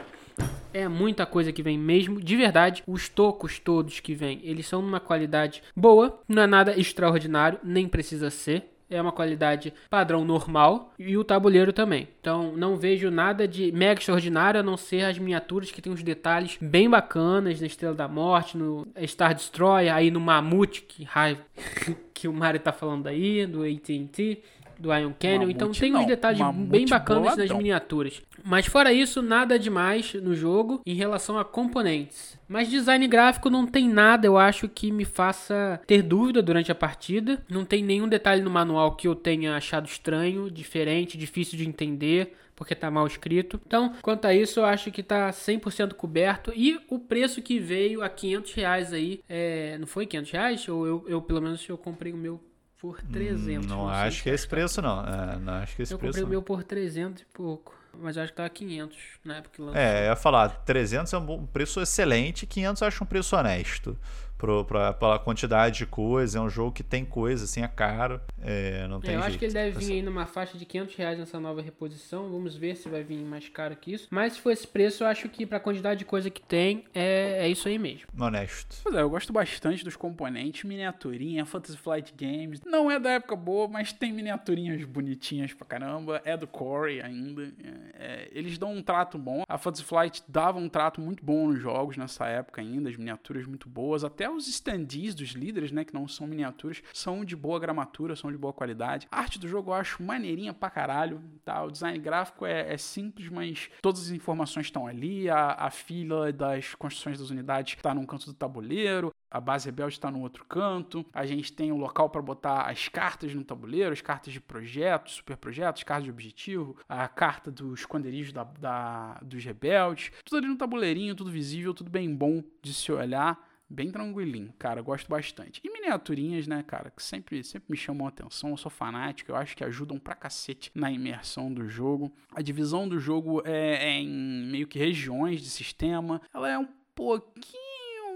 É muita coisa que vem mesmo. De verdade, os tocos todos que vêm, eles são numa qualidade boa, não é nada extraordinário, nem precisa ser é uma qualidade padrão normal e o tabuleiro também. Então não vejo nada de mega extraordinário a não ser as miniaturas que tem uns detalhes bem bacanas na Estrela da Morte, no Star Destroyer, aí no Mamute, que raiva que o Mario tá falando aí, do AT&T do Iron Canyon. Mamute então tem uns detalhes Mamute bem bacanas boladão. nas miniaturas. Mas fora isso, nada demais no jogo em relação a componentes. Mas design gráfico não tem nada, eu acho, que me faça ter dúvida durante a partida. Não tem nenhum detalhe no manual que eu tenha achado estranho, diferente, difícil de entender porque tá mal escrito. Então, quanto a isso, eu acho que tá 100% coberto. E o preço que veio a 500 reais aí, é... não foi 500 reais? Ou eu, eu, pelo menos, eu comprei o meu por 300. Não, não acho que é esse preço, não. É, não acho que é esse eu preço. Eu comprei o meu por 300 e pouco. Mas eu acho que tava 500 na época que lançou. É, eu ia falar, 300 é um preço excelente, 500 eu acho um preço honesto pro, pra, pela quantidade de coisa. É um jogo que tem coisa, assim, é caro. É, não tem é, eu jeito. acho que ele deve vir aí numa faixa de 500 reais nessa nova reposição. Vamos ver se vai vir mais caro que isso. Mas se for esse preço, eu acho que pra quantidade de coisa que tem, é, é isso aí mesmo. Honesto. Pois é, eu gosto bastante dos componentes. Miniaturinha, Fantasy Flight Games. Não é da época boa, mas tem miniaturinhas bonitinhas pra caramba. É do Core ainda. É, é, eles dão um trato bom. A Fantasy Flight dava um trato muito bom nos jogos nessa época ainda. As miniaturas muito boas. Até os standees dos líderes, né, que não são miniaturas, são de boa gramatura, são de boa qualidade. A arte do jogo eu acho maneirinha pra caralho, tá? O design gráfico é, é simples, mas todas as informações estão ali, a, a fila das construções das unidades está num canto do tabuleiro, a base rebelde está no outro canto. A gente tem o um local para botar as cartas no tabuleiro, as cartas de projetos, super projetos, cartas de objetivo, a carta do esconderijo da, da, dos rebeldes. Tudo ali no tabuleirinho, tudo visível, tudo bem bom de se olhar. Bem tranquilinho, cara, gosto bastante. E miniaturinhas, né, cara, que sempre, sempre me chamam a atenção, eu sou fanático, eu acho que ajudam pra cacete na imersão do jogo. A divisão do jogo é, é em meio que regiões de sistema, ela é um pouquinho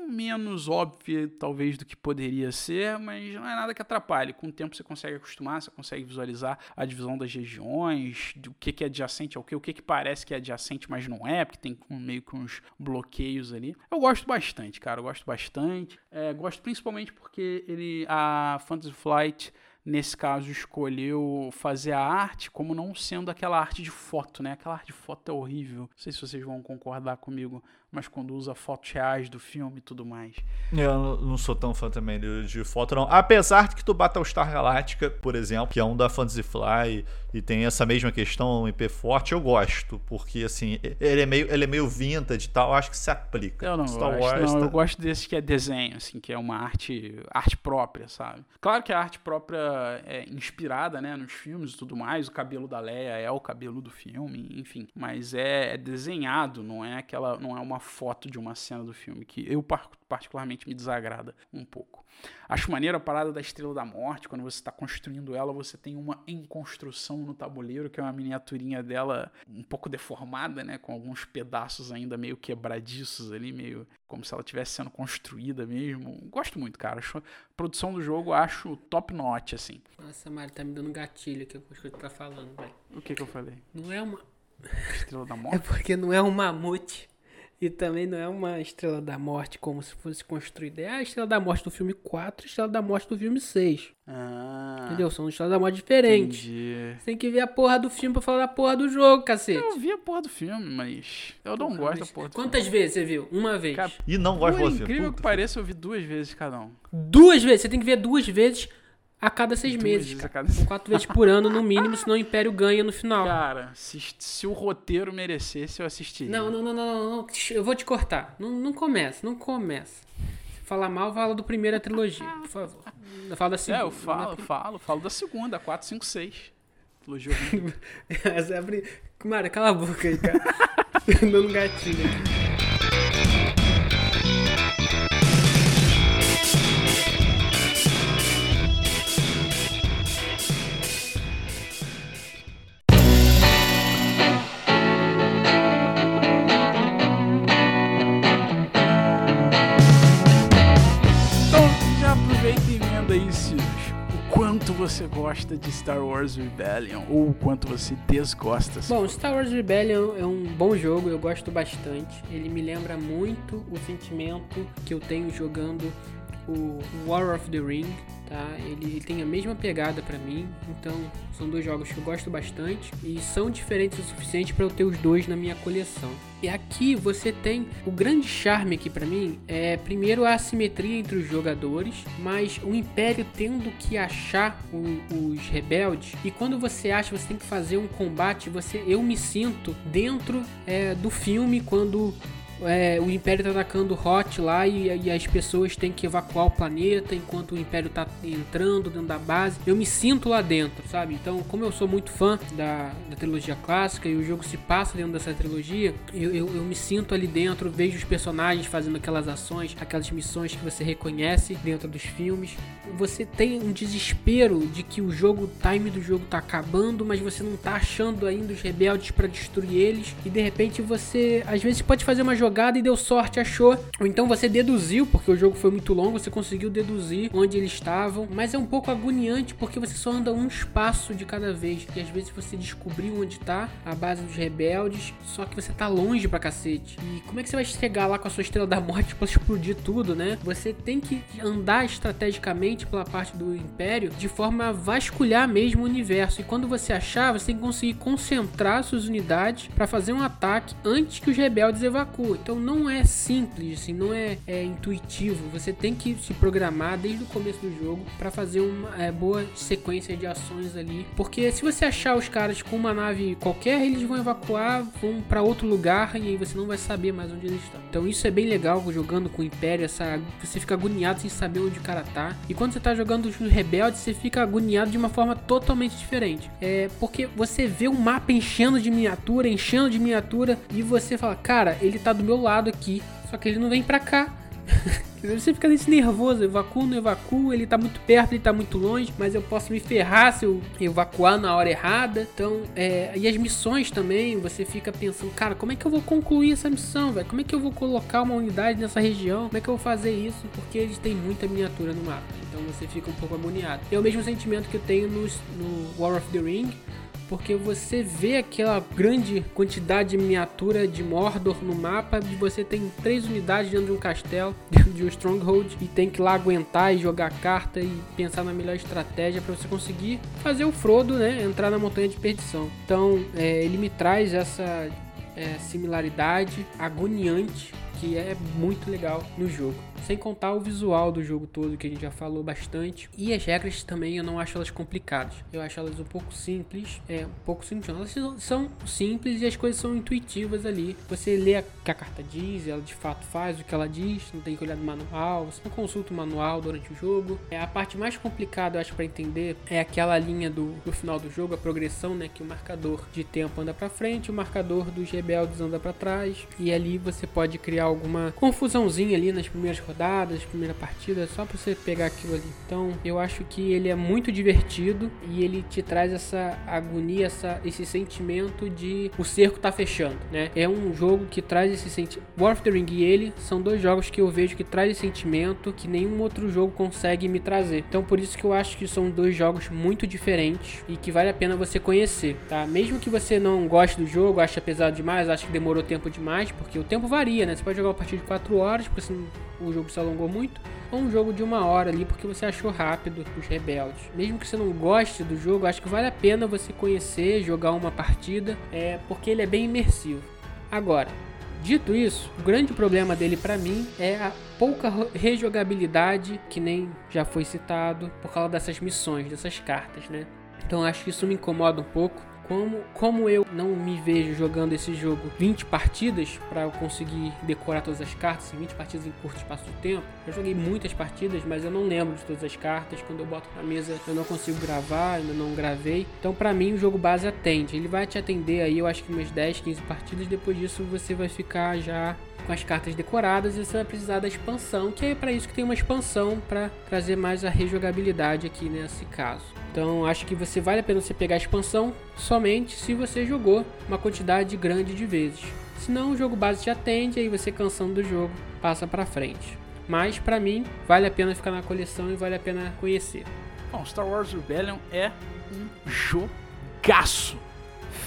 menos óbvia, talvez, do que poderia ser, mas não é nada que atrapalhe. Com o tempo você consegue acostumar, você consegue visualizar a divisão das regiões, que, que é adjacente ao que, o que, que parece que é adjacente, mas não é, porque tem meio que uns bloqueios ali. Eu gosto bastante, cara, eu gosto bastante. É, gosto principalmente porque ele, a Fantasy Flight nesse caso, escolheu fazer a arte como não sendo aquela arte de foto, né? Aquela arte de foto é horrível. Não sei se vocês vão concordar comigo, mas quando usa fotos reais do filme e tudo mais. Eu não sou tão fã também de, de foto, não. Apesar de que tu Battlestar Galactica, por exemplo, que é um da Fantasy Fly e tem essa mesma questão IP forte, eu gosto, porque assim, ele é meio, ele é meio vintage e tal, eu acho que se aplica. Eu não Star gosto, Wars, não, tá... eu gosto desse que é desenho, assim, que é uma arte, arte própria, sabe? Claro que a arte própria é inspirada, né, nos filmes e tudo mais, o cabelo da Leia é o cabelo do filme, enfim, mas é, é desenhado, não é aquela, não é uma foto de uma cena do filme, que eu particularmente me desagrada um pouco. Acho maneiro a parada da Estrela da Morte, quando você está construindo ela, você tem uma em construção no tabuleiro, que é uma miniaturinha dela um pouco deformada, né, com alguns pedaços ainda meio quebradiços ali, meio como se ela estivesse sendo construída mesmo. Gosto muito, cara. Acho, a produção do jogo acho top notch, assim. Nossa, Mari, tá me dando gatilho aqui com o que tu tá falando, velho. O que que eu falei? Não é uma... Estrela da Morte? É porque não é um mamute e também não é uma Estrela da Morte como se fosse construída. É a Estrela da Morte do filme 4 e a Estrela da Morte do filme 6. Ah, Entendeu? São estrelas da morte diferentes. Entendi. Você tem que ver a porra do filme pra falar da porra do jogo, cacete. Eu vi a porra do filme, mas eu não porra, gosto da porra do Quantas filme. vezes você viu? Uma vez. Cara, e não gosto do filme. incrível que pareça, eu vi duas vezes cada um. Duas vezes? Você tem que ver duas vezes a cada seis Duas meses. Cada... Quatro vezes por ano, no mínimo, senão o Império ganha no final. Cara, se, se o roteiro merecesse, eu assistiria. Não, não, não, não, não, Eu vou te cortar. Não, não começa, não começa. Se falar mal, fala do primeira trilogia, por favor. Fala da segunda. É, eu falo, falo, falo da segunda, 4, 5, 6. Trilogia Essa é. Mara, cala a boca aí, cara. Dando gatilho aqui. Quanto você gosta de Star Wars Rebellion ou o quanto você desgosta. Bom, Star Wars Rebellion é um bom jogo, eu gosto bastante. Ele me lembra muito o sentimento que eu tenho jogando o War of the Ring, tá? Ele, ele tem a mesma pegada para mim, então são dois jogos que eu gosto bastante e são diferentes o suficiente para eu ter os dois na minha coleção. E aqui você tem o grande charme aqui para mim é primeiro a assimetria entre os jogadores, mas o Império tendo que achar o, os rebeldes e quando você acha você tem que fazer um combate, você eu me sinto dentro é, do filme quando é, o Império tá atacando Hot lá e, e, as pessoas têm que evacuar o planeta enquanto o Império tá entrando dentro da base. Eu me sinto lá dentro, sabe? Então, como eu sou muito fã da, da trilogia clássica e o jogo se passa dentro dessa trilogia, eu, eu, eu me sinto ali dentro, vejo os personagens fazendo aquelas ações, aquelas missões que você reconhece dentro dos filmes. Você tem um desespero de que o jogo, o time do jogo tá acabando, mas você não tá achando ainda os rebeldes para destruir eles. E de repente você, às vezes, pode fazer uma jogada jogada e deu sorte, achou. Ou então você deduziu, porque o jogo foi muito longo, você conseguiu deduzir onde eles estavam. Mas é um pouco agoniante porque você só anda um espaço de cada vez. E às vezes você descobriu onde tá a base dos rebeldes, só que você tá longe pra cacete. E como é que você vai chegar lá com a sua estrela da morte pra explodir tudo, né? Você tem que andar estrategicamente pela parte do Império de forma a vasculhar mesmo o universo. E quando você achar, você tem que conseguir concentrar suas unidades para fazer um ataque antes que os rebeldes evacuem. Então não é simples, assim, não é, é intuitivo. Você tem que se programar desde o começo do jogo para fazer uma é, boa sequência de ações ali. Porque se você achar os caras com uma nave qualquer, eles vão evacuar, vão para outro lugar e aí você não vai saber mais onde eles estão. Então isso é bem legal jogando com o Império, essa, você fica agoniado sem saber onde o cara tá. E quando você tá jogando os rebeldes, você fica agoniado de uma forma totalmente diferente. É porque você vê o mapa enchendo de miniatura, enchendo de miniatura e você fala, cara, ele tá do meu lado aqui, só que ele não vem pra cá. Você fica nesse nervoso, evacuo, não evacuo, ele tá muito perto, ele tá muito longe, mas eu posso me ferrar se eu evacuar na hora errada. Então, é, e as missões também, você fica pensando, cara, como é que eu vou concluir essa missão, velho? Como é que eu vou colocar uma unidade nessa região? Como é que eu vou fazer isso? Porque eles têm muita miniatura no mapa. Então você fica um pouco agoniado. É o mesmo sentimento que eu tenho no, no War of the Ring, porque você vê aquela grande quantidade de miniatura de Mordor no mapa e você tem três unidades dentro de um castelo, dentro de um stronghold e tem que lá aguentar e jogar carta e pensar na melhor estratégia para você conseguir fazer o Frodo, né, entrar na montanha de perdição. Então, é, ele me traz essa é, similaridade agoniante que é muito legal no jogo. Sem contar o visual do jogo todo, que a gente já falou bastante. E as regras também eu não acho elas complicadas. Eu acho elas um pouco simples. É, um pouco simples. Elas são simples e as coisas são intuitivas ali. Você lê o que a carta diz, ela de fato faz o que ela diz. Não tem que olhar no manual. Você não consulta o manual durante o jogo. É, a parte mais complicada, eu acho, para entender é aquela linha do, do final do jogo, a progressão, né? Que o marcador de tempo anda para frente, o marcador dos rebeldes anda para trás. E ali você pode criar alguma confusãozinha ali nas primeiras primeira partida, só pra você pegar aquilo ali. Então, eu acho que ele é muito divertido e ele te traz essa agonia, essa, esse sentimento de o cerco tá fechando, né? É um jogo que traz esse sentimento. War of the Ring e ele são dois jogos que eu vejo que traz esse sentimento que nenhum outro jogo consegue me trazer. Então, por isso que eu acho que são dois jogos muito diferentes e que vale a pena você conhecer, tá? Mesmo que você não goste do jogo, ache pesado demais, ache que demorou tempo demais, porque o tempo varia, né? Você pode jogar a partir de 4 horas, porque você o jogo se alongou muito, ou um jogo de uma hora ali porque você achou rápido os rebeldes. Mesmo que você não goste do jogo, acho que vale a pena você conhecer, jogar uma partida, é porque ele é bem imersivo. Agora, dito isso, o grande problema dele para mim é a pouca rejogabilidade, que nem já foi citado, por causa dessas missões, dessas cartas, né? Então acho que isso me incomoda um pouco como, como eu não me vejo jogando esse jogo 20 partidas para eu conseguir decorar todas as cartas, 20 partidas em curto espaço de tempo. Eu joguei muitas partidas, mas eu não lembro de todas as cartas. Quando eu boto na mesa, eu não consigo gravar, ainda não gravei. Então, para mim, o jogo base atende. Ele vai te atender aí, eu acho que umas 10, 15 partidas. Depois disso, você vai ficar já com as cartas decoradas e você vai precisar da expansão, que é para isso que tem uma expansão para trazer mais a rejogabilidade aqui nesse caso. Então acho que você vale a pena você pegar a expansão somente se você jogou uma quantidade grande de vezes. Senão o jogo base te atende aí você cansando do jogo passa para frente. Mas para mim vale a pena ficar na coleção e vale a pena conhecer. Bom, Star Wars Rebellion é um jogaço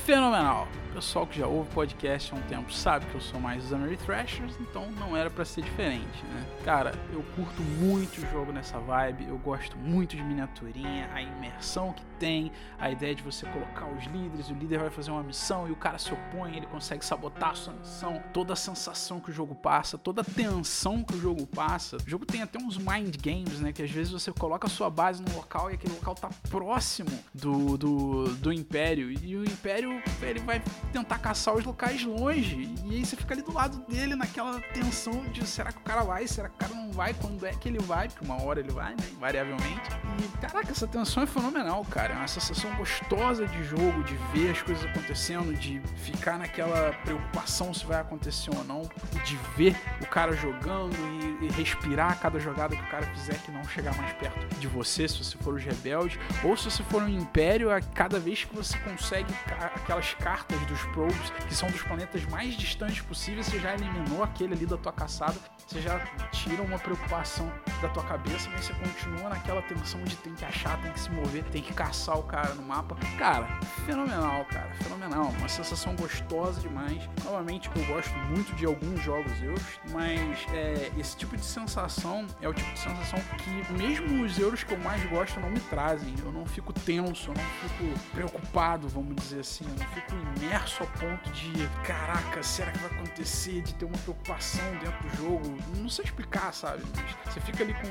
fenomenal pessoal que já ouve podcast há um tempo sabe que eu sou mais dos Ameritrashers, então não era para ser diferente, né? Cara, eu curto muito o jogo nessa vibe, eu gosto muito de miniaturinha, a imersão que tem, a ideia de você colocar os líderes, o líder vai fazer uma missão e o cara se opõe, ele consegue sabotar a sua missão, toda a sensação que o jogo passa, toda a tensão que o jogo passa. O jogo tem até uns mind games, né? Que às vezes você coloca a sua base no local e aquele local tá próximo do, do, do Império, e o Império ele vai tentar caçar os locais longe. E aí você fica ali do lado dele naquela tensão de será que o cara vai, será que o cara não vai, quando é que ele vai, porque uma hora ele vai, né? Invariavelmente. E caraca, essa tensão é fenomenal, cara. É uma sensação gostosa de jogo, de ver as coisas acontecendo, de ficar naquela preocupação se vai acontecer ou não, de ver o cara jogando e, e respirar cada jogada que o cara fizer que não chegar mais perto de você, se você for os rebeldes, ou se você for um império, a cada vez que você consegue aquelas cartas dos probes, que são dos planetas mais distantes possíveis, você já eliminou aquele ali da tua caçada, você já tira uma preocupação da tua cabeça, mas você continua naquela tensão de tem que achar, tem que se mover, tem que caçar o cara no mapa. Cara, fenomenal, cara, fenomenal. Uma sensação gostosa demais. Novamente, eu gosto muito de alguns jogos euros, mas é, esse tipo de sensação é o tipo de sensação que mesmo os euros que eu mais gosto não me trazem. Eu não fico tenso, eu não fico preocupado, vamos dizer assim, eu não fico imerso ao ponto de, caraca, será que vai acontecer? De ter uma preocupação dentro do jogo. Não sei explicar, sabe? Você fica ali com.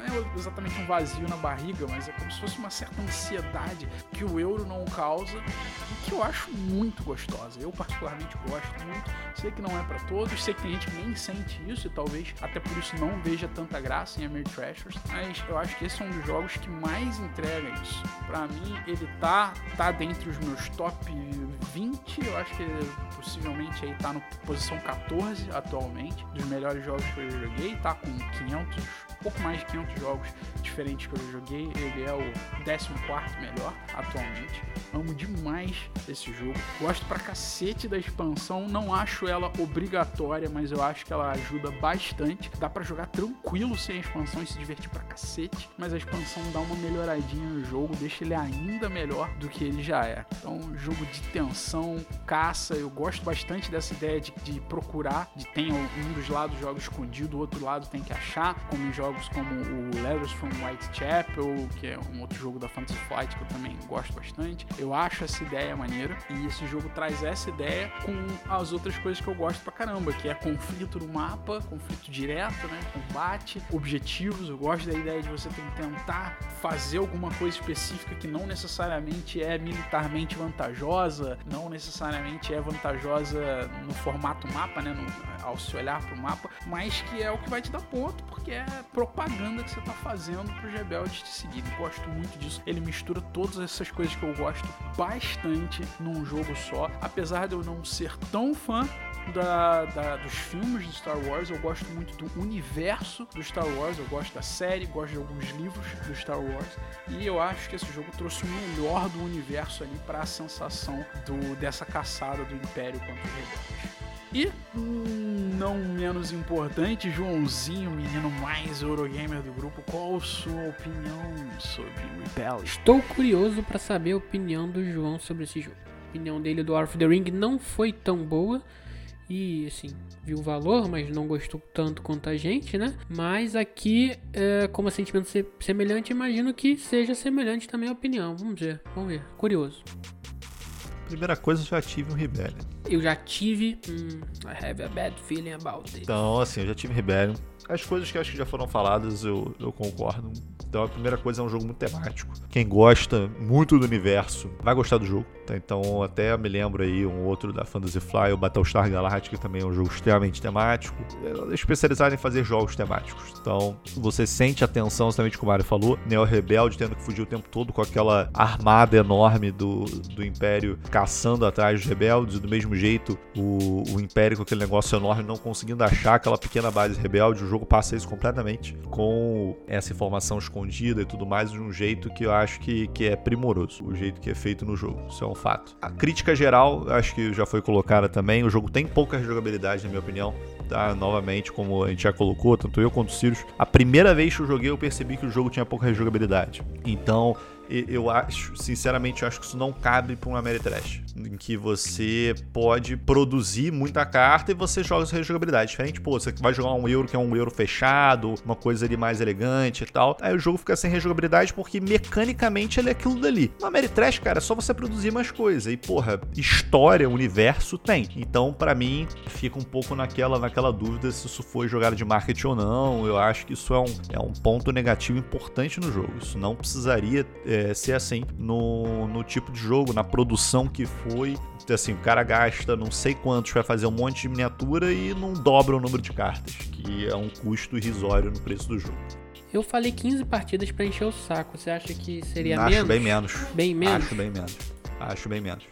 Não é exatamente um vazio na barriga, mas é como se fosse uma certa ansiedade que o euro não causa e que eu acho muito gostosa. Eu, particularmente, gosto muito. Sei que não é para todos, sei que tem gente que nem sente isso e talvez até por isso não veja tanta graça em Ameritrashers, mas eu acho que esse é um dos jogos que mais entrega isso. Para mim, ele tá, tá dentre os meus top 20, eu acho que possivelmente aí tá na posição 14 atualmente, dos melhores jogos que eu joguei, tá com 500, pouco mais de 500 jogos diferentes que eu joguei, ele é o 14 melhor atualmente. Amo demais esse jogo. Gosto pra cacete da expansão. Não acho ela obrigatória, mas eu acho que ela ajuda bastante. Dá para jogar tranquilo sem a expansão e se divertir pra cacete. Mas a expansão dá uma melhoradinha no jogo, deixa ele ainda melhor do que ele já é. Então, jogo de tensão, caça. Eu gosto bastante dessa ideia de, de procurar, de ter um dos lados jogo escondido, o outro lado tem que achar, como em jogos como o Letters from Whitechapel, que é um outro jogo da Fantasy Flight que eu também gosto bastante. Eu acho essa ideia maneira e esse jogo traz essa ideia com as outras coisas que eu gosto pra caramba, que é conflito no mapa, conflito direto, né? Combate, objetivos. Eu gosto da ideia de você tentar fazer alguma coisa específica que não necessariamente é militarmente vantajosa, não necessariamente é vantajosa no formato mapa, né? No, ao se olhar pro mapa, mas que é o que vai te dar ponto, porque é propaganda que você tá fazendo pros rebeldes te seguirem. Gosto muito disso. Ele mistura todas essas coisas que eu gosto bastante num jogo só. Apesar de eu não ser tão fã da, da, dos filmes de Star Wars, eu gosto muito do universo do Star Wars, eu gosto da série, gosto de alguns livros do Star Wars, e eu acho que esse jogo trouxe o melhor do universo ali para a sensação do, dessa caçada do Império contra os rebeldes. E, não menos importante, Joãozinho, menino mais Eurogamer do grupo, qual a sua opinião sobre Rebel? Estou curioso para saber a opinião do João sobre esse jogo. A opinião dele do War of the Ring não foi tão boa. E assim, viu o valor, mas não gostou tanto quanto a gente, né? Mas aqui, é, como é sentimento semelhante, imagino que seja semelhante também a opinião. Vamos ver, vamos ver. Curioso. Primeira coisa, eu já tive um Rebellion. Eu já tive. Hum, I have a bad feeling about it. Então, assim, eu já tive Rebellion. As coisas que acho que já foram faladas, eu, eu concordo. Então, a primeira coisa é um jogo muito temático. Quem gosta muito do universo vai gostar do jogo. Tá? Então, até me lembro aí um outro da Fantasy Fly, o Battlestar Galactica, também é um jogo extremamente temático. É especializado em fazer jogos temáticos. Então, você sente a tensão, exatamente como o Mario falou. Neo Rebelde tendo que fugir o tempo todo com aquela armada enorme do, do Império caçando atrás dos rebeldes. Do mesmo jeito, o, o Império com aquele negócio enorme não conseguindo achar aquela pequena base rebelde. O jogo passa isso completamente com essa informação escondida e tudo mais de um jeito que eu acho que, que é primoroso. O jeito que é feito no jogo. Isso é um fato. A crítica geral, acho que já foi colocada também. O jogo tem pouca jogabilidade, na minha opinião. Tá? Novamente, como a gente já colocou, tanto eu quanto o Sirius. A primeira vez que eu joguei, eu percebi que o jogo tinha pouca jogabilidade. Então, eu acho, sinceramente, eu acho que isso não cabe para uma Ameritrash, em que você pode produzir muita carta e você joga sua rejogabilidade. Diferente, pô, você vai jogar um euro que é um euro fechado, uma coisa ali mais elegante e tal. Aí o jogo fica sem rejogabilidade porque mecanicamente ele é aquilo dali. Uma Ameritrash, cara, é só você produzir mais coisa. E, porra, história, universo tem. Então, para mim, fica um pouco naquela, naquela dúvida se isso foi jogado de marketing ou não. Eu acho que isso é um, é um ponto negativo importante no jogo. Isso não precisaria. É, ser assim no, no tipo de jogo, na produção que foi. Assim, o cara gasta não sei quantos para fazer um monte de miniatura e não dobra o número de cartas, que é um custo irrisório no preço do jogo. Eu falei 15 partidas para encher o saco. Você acha que seria Acho menos? bem menos. Bem menos? Acho bem menos. Acho bem menos.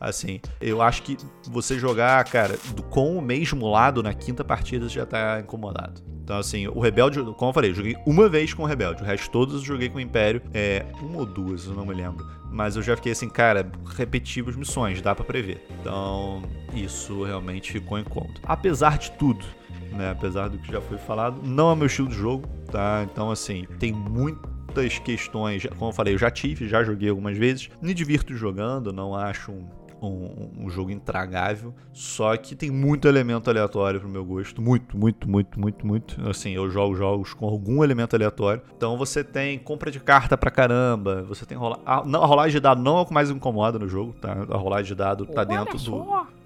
Assim, eu acho que você jogar, cara, com o mesmo lado na quinta partida já tá incomodado. Então, assim, o Rebelde, como eu falei, eu joguei uma vez com o Rebelde, o resto todos eu joguei com o Império. É, uma ou duas, eu não me lembro. Mas eu já fiquei assim, cara, repetir as missões, dá para prever. Então, isso realmente ficou em conta. Apesar de tudo, né, apesar do que já foi falado, não é meu estilo de jogo, tá? Então, assim, tem muitas questões, como eu falei, eu já tive, já joguei algumas vezes, me divirto jogando, não acho um um, um, jogo intragável, só que tem muito elemento aleatório pro meu gosto. Muito, muito, muito, muito, muito. Assim, eu jogo jogos com algum elemento aleatório. Então você tem compra de carta pra caramba, você tem rola... a, não, a rolagem de dado não é o que mais incomoda no jogo, tá? A rolagem de dado tá Olha dentro só. do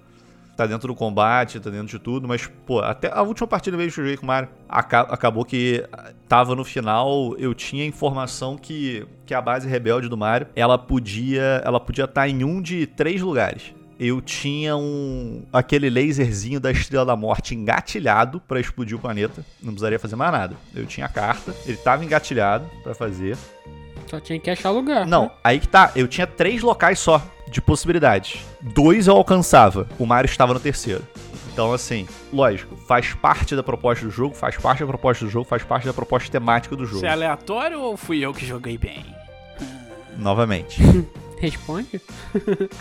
tá dentro do combate, tá dentro de tudo, mas, pô, até a última partida mesmo que eu joguei com o Mario, acabou que tava no final, eu tinha informação que, que a base rebelde do Mario, ela podia ela podia estar tá em um de três lugares eu tinha um aquele laserzinho da Estrela da Morte engatilhado para explodir o planeta. Não precisaria fazer mais nada. Eu tinha a carta, ele tava engatilhado para fazer. Só tinha que achar lugar. Não, né? aí que tá. Eu tinha três locais só de possibilidades. Dois eu alcançava. O Mario estava no terceiro. Então, assim, lógico, faz parte da proposta do jogo, faz parte da proposta do jogo, faz parte da proposta temática do jogo. Isso é aleatório ou fui eu que joguei bem? Novamente. Responde?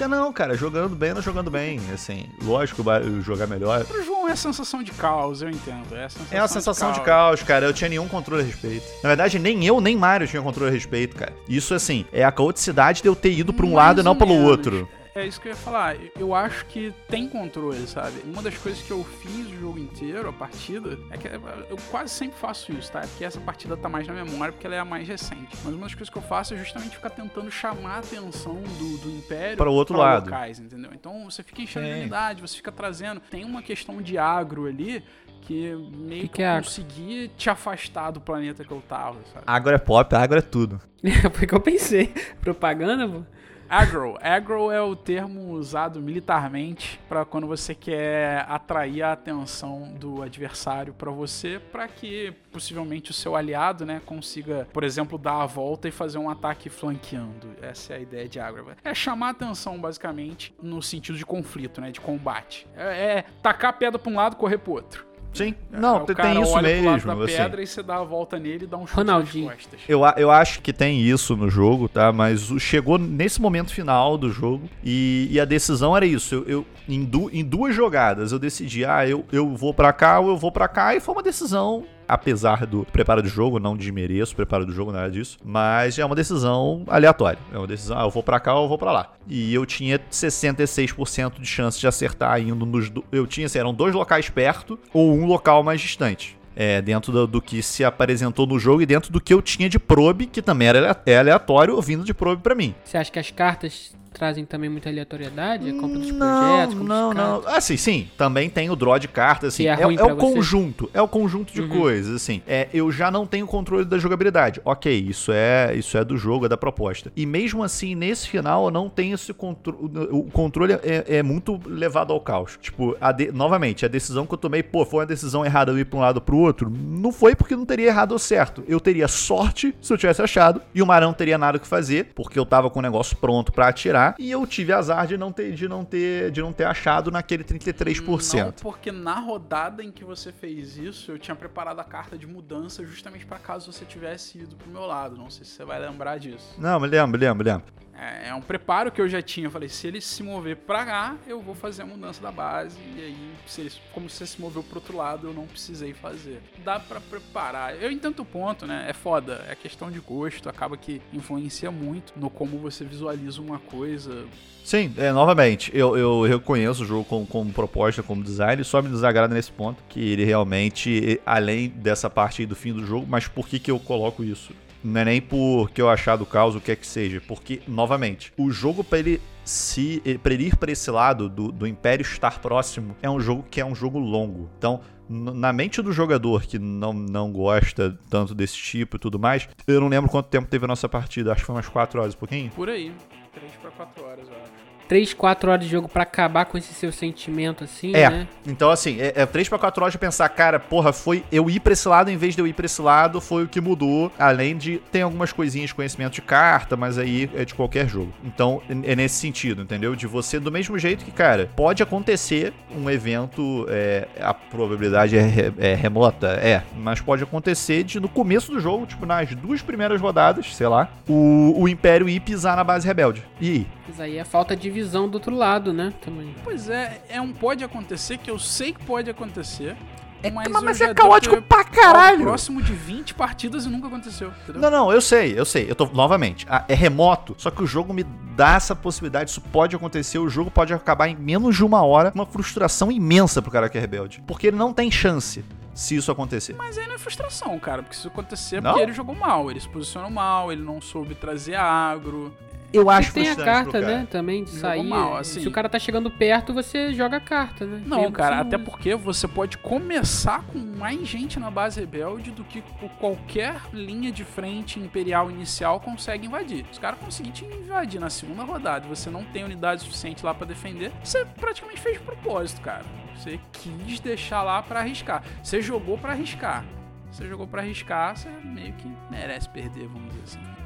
não, cara, jogando bem não jogando bem. Assim, lógico, jogar melhor. Pro João é a sensação de caos, eu entendo. É a sensação, é a sensação de, caos. de, caos. cara. Eu tinha nenhum controle a respeito. Na verdade, nem eu, nem Mario tinha controle a respeito, cara. Isso, assim, é a caoticidade de eu ter ido pra um Mais lado e não pelo menos. outro. É isso que eu ia falar. Eu acho que tem controle, sabe? Uma das coisas que eu fiz o jogo inteiro, a partida, é que eu quase sempre faço isso, tá? É porque essa partida tá mais na memória porque ela é a mais recente. Mas uma das coisas que eu faço é justamente ficar tentando chamar a atenção do, do Império para o outro lado. locais, entendeu? Então você fica enchendo de unidade, você fica trazendo. Tem uma questão de agro ali que meio que, que, que eu consegui te afastar do planeta que eu tava, sabe? Agro é pop, agro é tudo. Foi o que eu pensei. Propaganda, pô. Agro. Agro é o termo usado militarmente para quando você quer atrair a atenção do adversário para você, para que possivelmente o seu aliado, né, consiga, por exemplo, dar a volta e fazer um ataque flanqueando. Essa é a ideia de agro. É chamar atenção basicamente no sentido de conflito, né, de combate. É, é tacar a pedra para um lado, correr pro outro. Sim, é, não, tem, tem isso mesmo. Assim. pedra e você dá a volta nele e dá um chute Ronaldinho. nas costas. Eu, eu acho que tem isso no jogo, tá? Mas chegou nesse momento final do jogo e, e a decisão era isso. Eu, eu em, du, em duas jogadas eu decidi, ah, eu, eu vou para cá ou eu vou para cá e foi uma decisão apesar do preparo do jogo, não desmereço o preparo do jogo, nada disso, mas é uma decisão aleatória. É uma decisão, ah, eu vou para cá ou eu vou para lá. E eu tinha 66% de chance de acertar indo nos. Do... Eu tinha, assim, eram dois locais perto ou um local mais distante. É, dentro do, do, que se apresentou no jogo e dentro do que eu tinha de probe, que também era é aleatório, vindo de probe para mim. Você acha que as cartas trazem também muita aleatoriedade? A compra dos não, projetos? Não, não. Ah, sim, sim. Também tem o draw de cartas, assim. É, é, é, o conjunto. É o conjunto de uhum. coisas, assim. É, eu já não tenho controle da jogabilidade. Ok, isso é, isso é do jogo, é da proposta. E mesmo assim, nesse final, eu não tenho esse controle. O controle é, é, muito levado ao caos. Tipo, a de... novamente, a decisão que eu tomei, pô, foi uma decisão errada eu ir pra um lado pro outro. Não foi porque não teria errado ou certo. Eu teria sorte se eu tivesse achado. E o Marão teria nada o que fazer, porque eu tava com o negócio pronto para atirar e eu tive azar de não ter, de não ter, de não ter achado naquele 33%. Não, porque na rodada em que você fez isso, eu tinha preparado a carta de mudança justamente para caso você tivesse ido pro meu lado. Não sei se você vai lembrar disso. Não, me lembro, me lembro, me lembro. É, é, um preparo que eu já tinha. Eu falei, se ele se mover pra cá, eu vou fazer a mudança da base. E aí, se ele, como você se moveu pro outro lado, eu não precisei fazer. Dá para preparar. Eu entendo o ponto, né? É foda. É questão de gosto. Acaba que influencia muito no como você visualiza uma coisa. Sim, é, novamente, eu, eu reconheço o jogo como, como proposta, como design, só me desagrada nesse ponto, que ele realmente, além dessa parte aí do fim do jogo, mas por que, que eu coloco isso? Não é nem porque eu achar do caos, o que é que seja. Porque, novamente, o jogo para ele se para ele ir para esse lado do, do Império estar próximo é um jogo que é um jogo longo. Então, na mente do jogador que não, não gosta tanto desse tipo e tudo mais, eu não lembro quanto tempo teve a nossa partida. Acho que foi umas 4 horas, um pouquinho. Por aí. 3 para 4 horas, eu acho. 3, 4 horas de jogo para acabar com esse seu sentimento, assim, é. né? Então, assim, é, é 3 para 4 horas de pensar, cara, porra, foi eu ir pra esse lado em vez de eu ir pra esse lado, foi o que mudou. Além de. Tem algumas coisinhas de conhecimento de carta, mas aí é de qualquer jogo. Então, é nesse sentido, entendeu? De você, do mesmo jeito que, cara, pode acontecer um evento, é, a probabilidade é, é remota, é, mas pode acontecer de no começo do jogo, tipo, nas duas primeiras rodadas, sei lá, o, o Império ir pisar na base rebelde. E aí? Mas aí é falta de visão do outro lado, né? Também. Pois é, é um pode acontecer que eu sei que pode acontecer. É, mas, mas é caótico pra caralho. Próximo de 20 partidas e nunca aconteceu. Entendeu? Não, não, eu sei, eu sei. Eu tô novamente. É remoto, só que o jogo me dá essa possibilidade, isso pode acontecer, o jogo pode acabar em menos de uma hora, uma frustração imensa pro cara que é rebelde. Porque ele não tem chance se isso acontecer. Mas aí não é frustração, cara, porque se isso acontecer é porque ele jogou mal, ele se posicionou mal, ele não soube trazer agro. Eu acho E tem a carta, né? Também de sair. mal, assim. Se o cara tá chegando perto, você joga a carta, né? Não, cara, até porque você pode começar com mais gente na base rebelde do que o- qualquer linha de frente imperial inicial consegue invadir. Os caras conseguiram te invadir na segunda rodada e você não tem unidade suficiente lá pra defender, você praticamente fez de propósito, cara. Você quis deixar lá pra arriscar. Você jogou pra arriscar. Você jogou pra arriscar, você meio que merece perder, vamos dizer assim.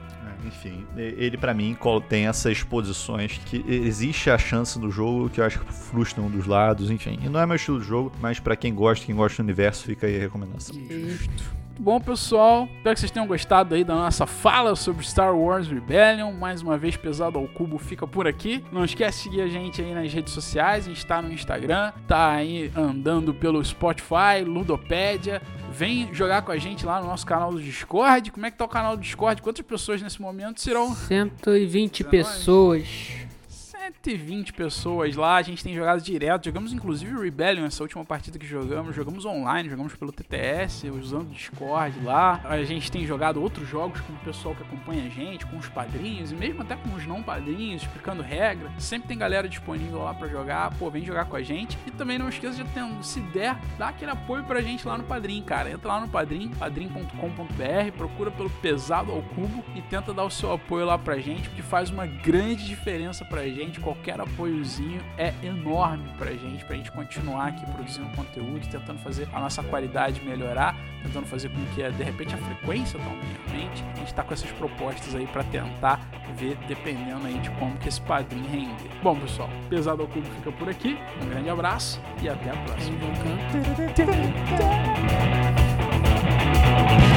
Enfim, ele pra mim tem essas posições que existe a chance no jogo que eu acho que frustra um dos lados, enfim. E não é meu estilo de jogo, mas pra quem gosta, quem gosta do universo, fica aí a recomendação. Muito bom, pessoal. Espero que vocês tenham gostado aí da nossa fala sobre Star Wars Rebellion. Mais uma vez, Pesado ao Cubo fica por aqui. Não esquece de seguir a gente aí nas redes sociais. A gente tá no Instagram, tá aí andando pelo Spotify, Ludopédia. Vem jogar com a gente lá no nosso canal do Discord. Como é que tá o canal do Discord? Quantas pessoas nesse momento serão 120 Pra pessoas. 120 pessoas lá, a gente tem jogado direto. Jogamos inclusive Rebellion, essa última partida que jogamos. Jogamos online, jogamos pelo TTS, usando Discord lá. A gente tem jogado outros jogos com o pessoal que acompanha a gente, com os padrinhos e mesmo até com os não padrinhos, explicando regra. Sempre tem galera disponível lá pra jogar. Pô, vem jogar com a gente. E também não esqueça de, ter, se der, dá aquele apoio pra gente lá no Padrim, cara. Entra lá no Padrim, padrim.com.br, procura pelo Pesado ao Cubo e tenta dar o seu apoio lá pra gente, porque faz uma grande diferença pra gente. Qualquer apoiozinho é enorme pra gente, pra gente continuar aqui produzindo conteúdo, tentando fazer a nossa qualidade melhorar, tentando fazer com que de repente a frequência também aumente. A gente tá com essas propostas aí pra tentar ver, dependendo aí de como que esse padrinho render. Bom, pessoal, Pesado ao Cubo fica por aqui. Um grande abraço e até a próxima. Canto.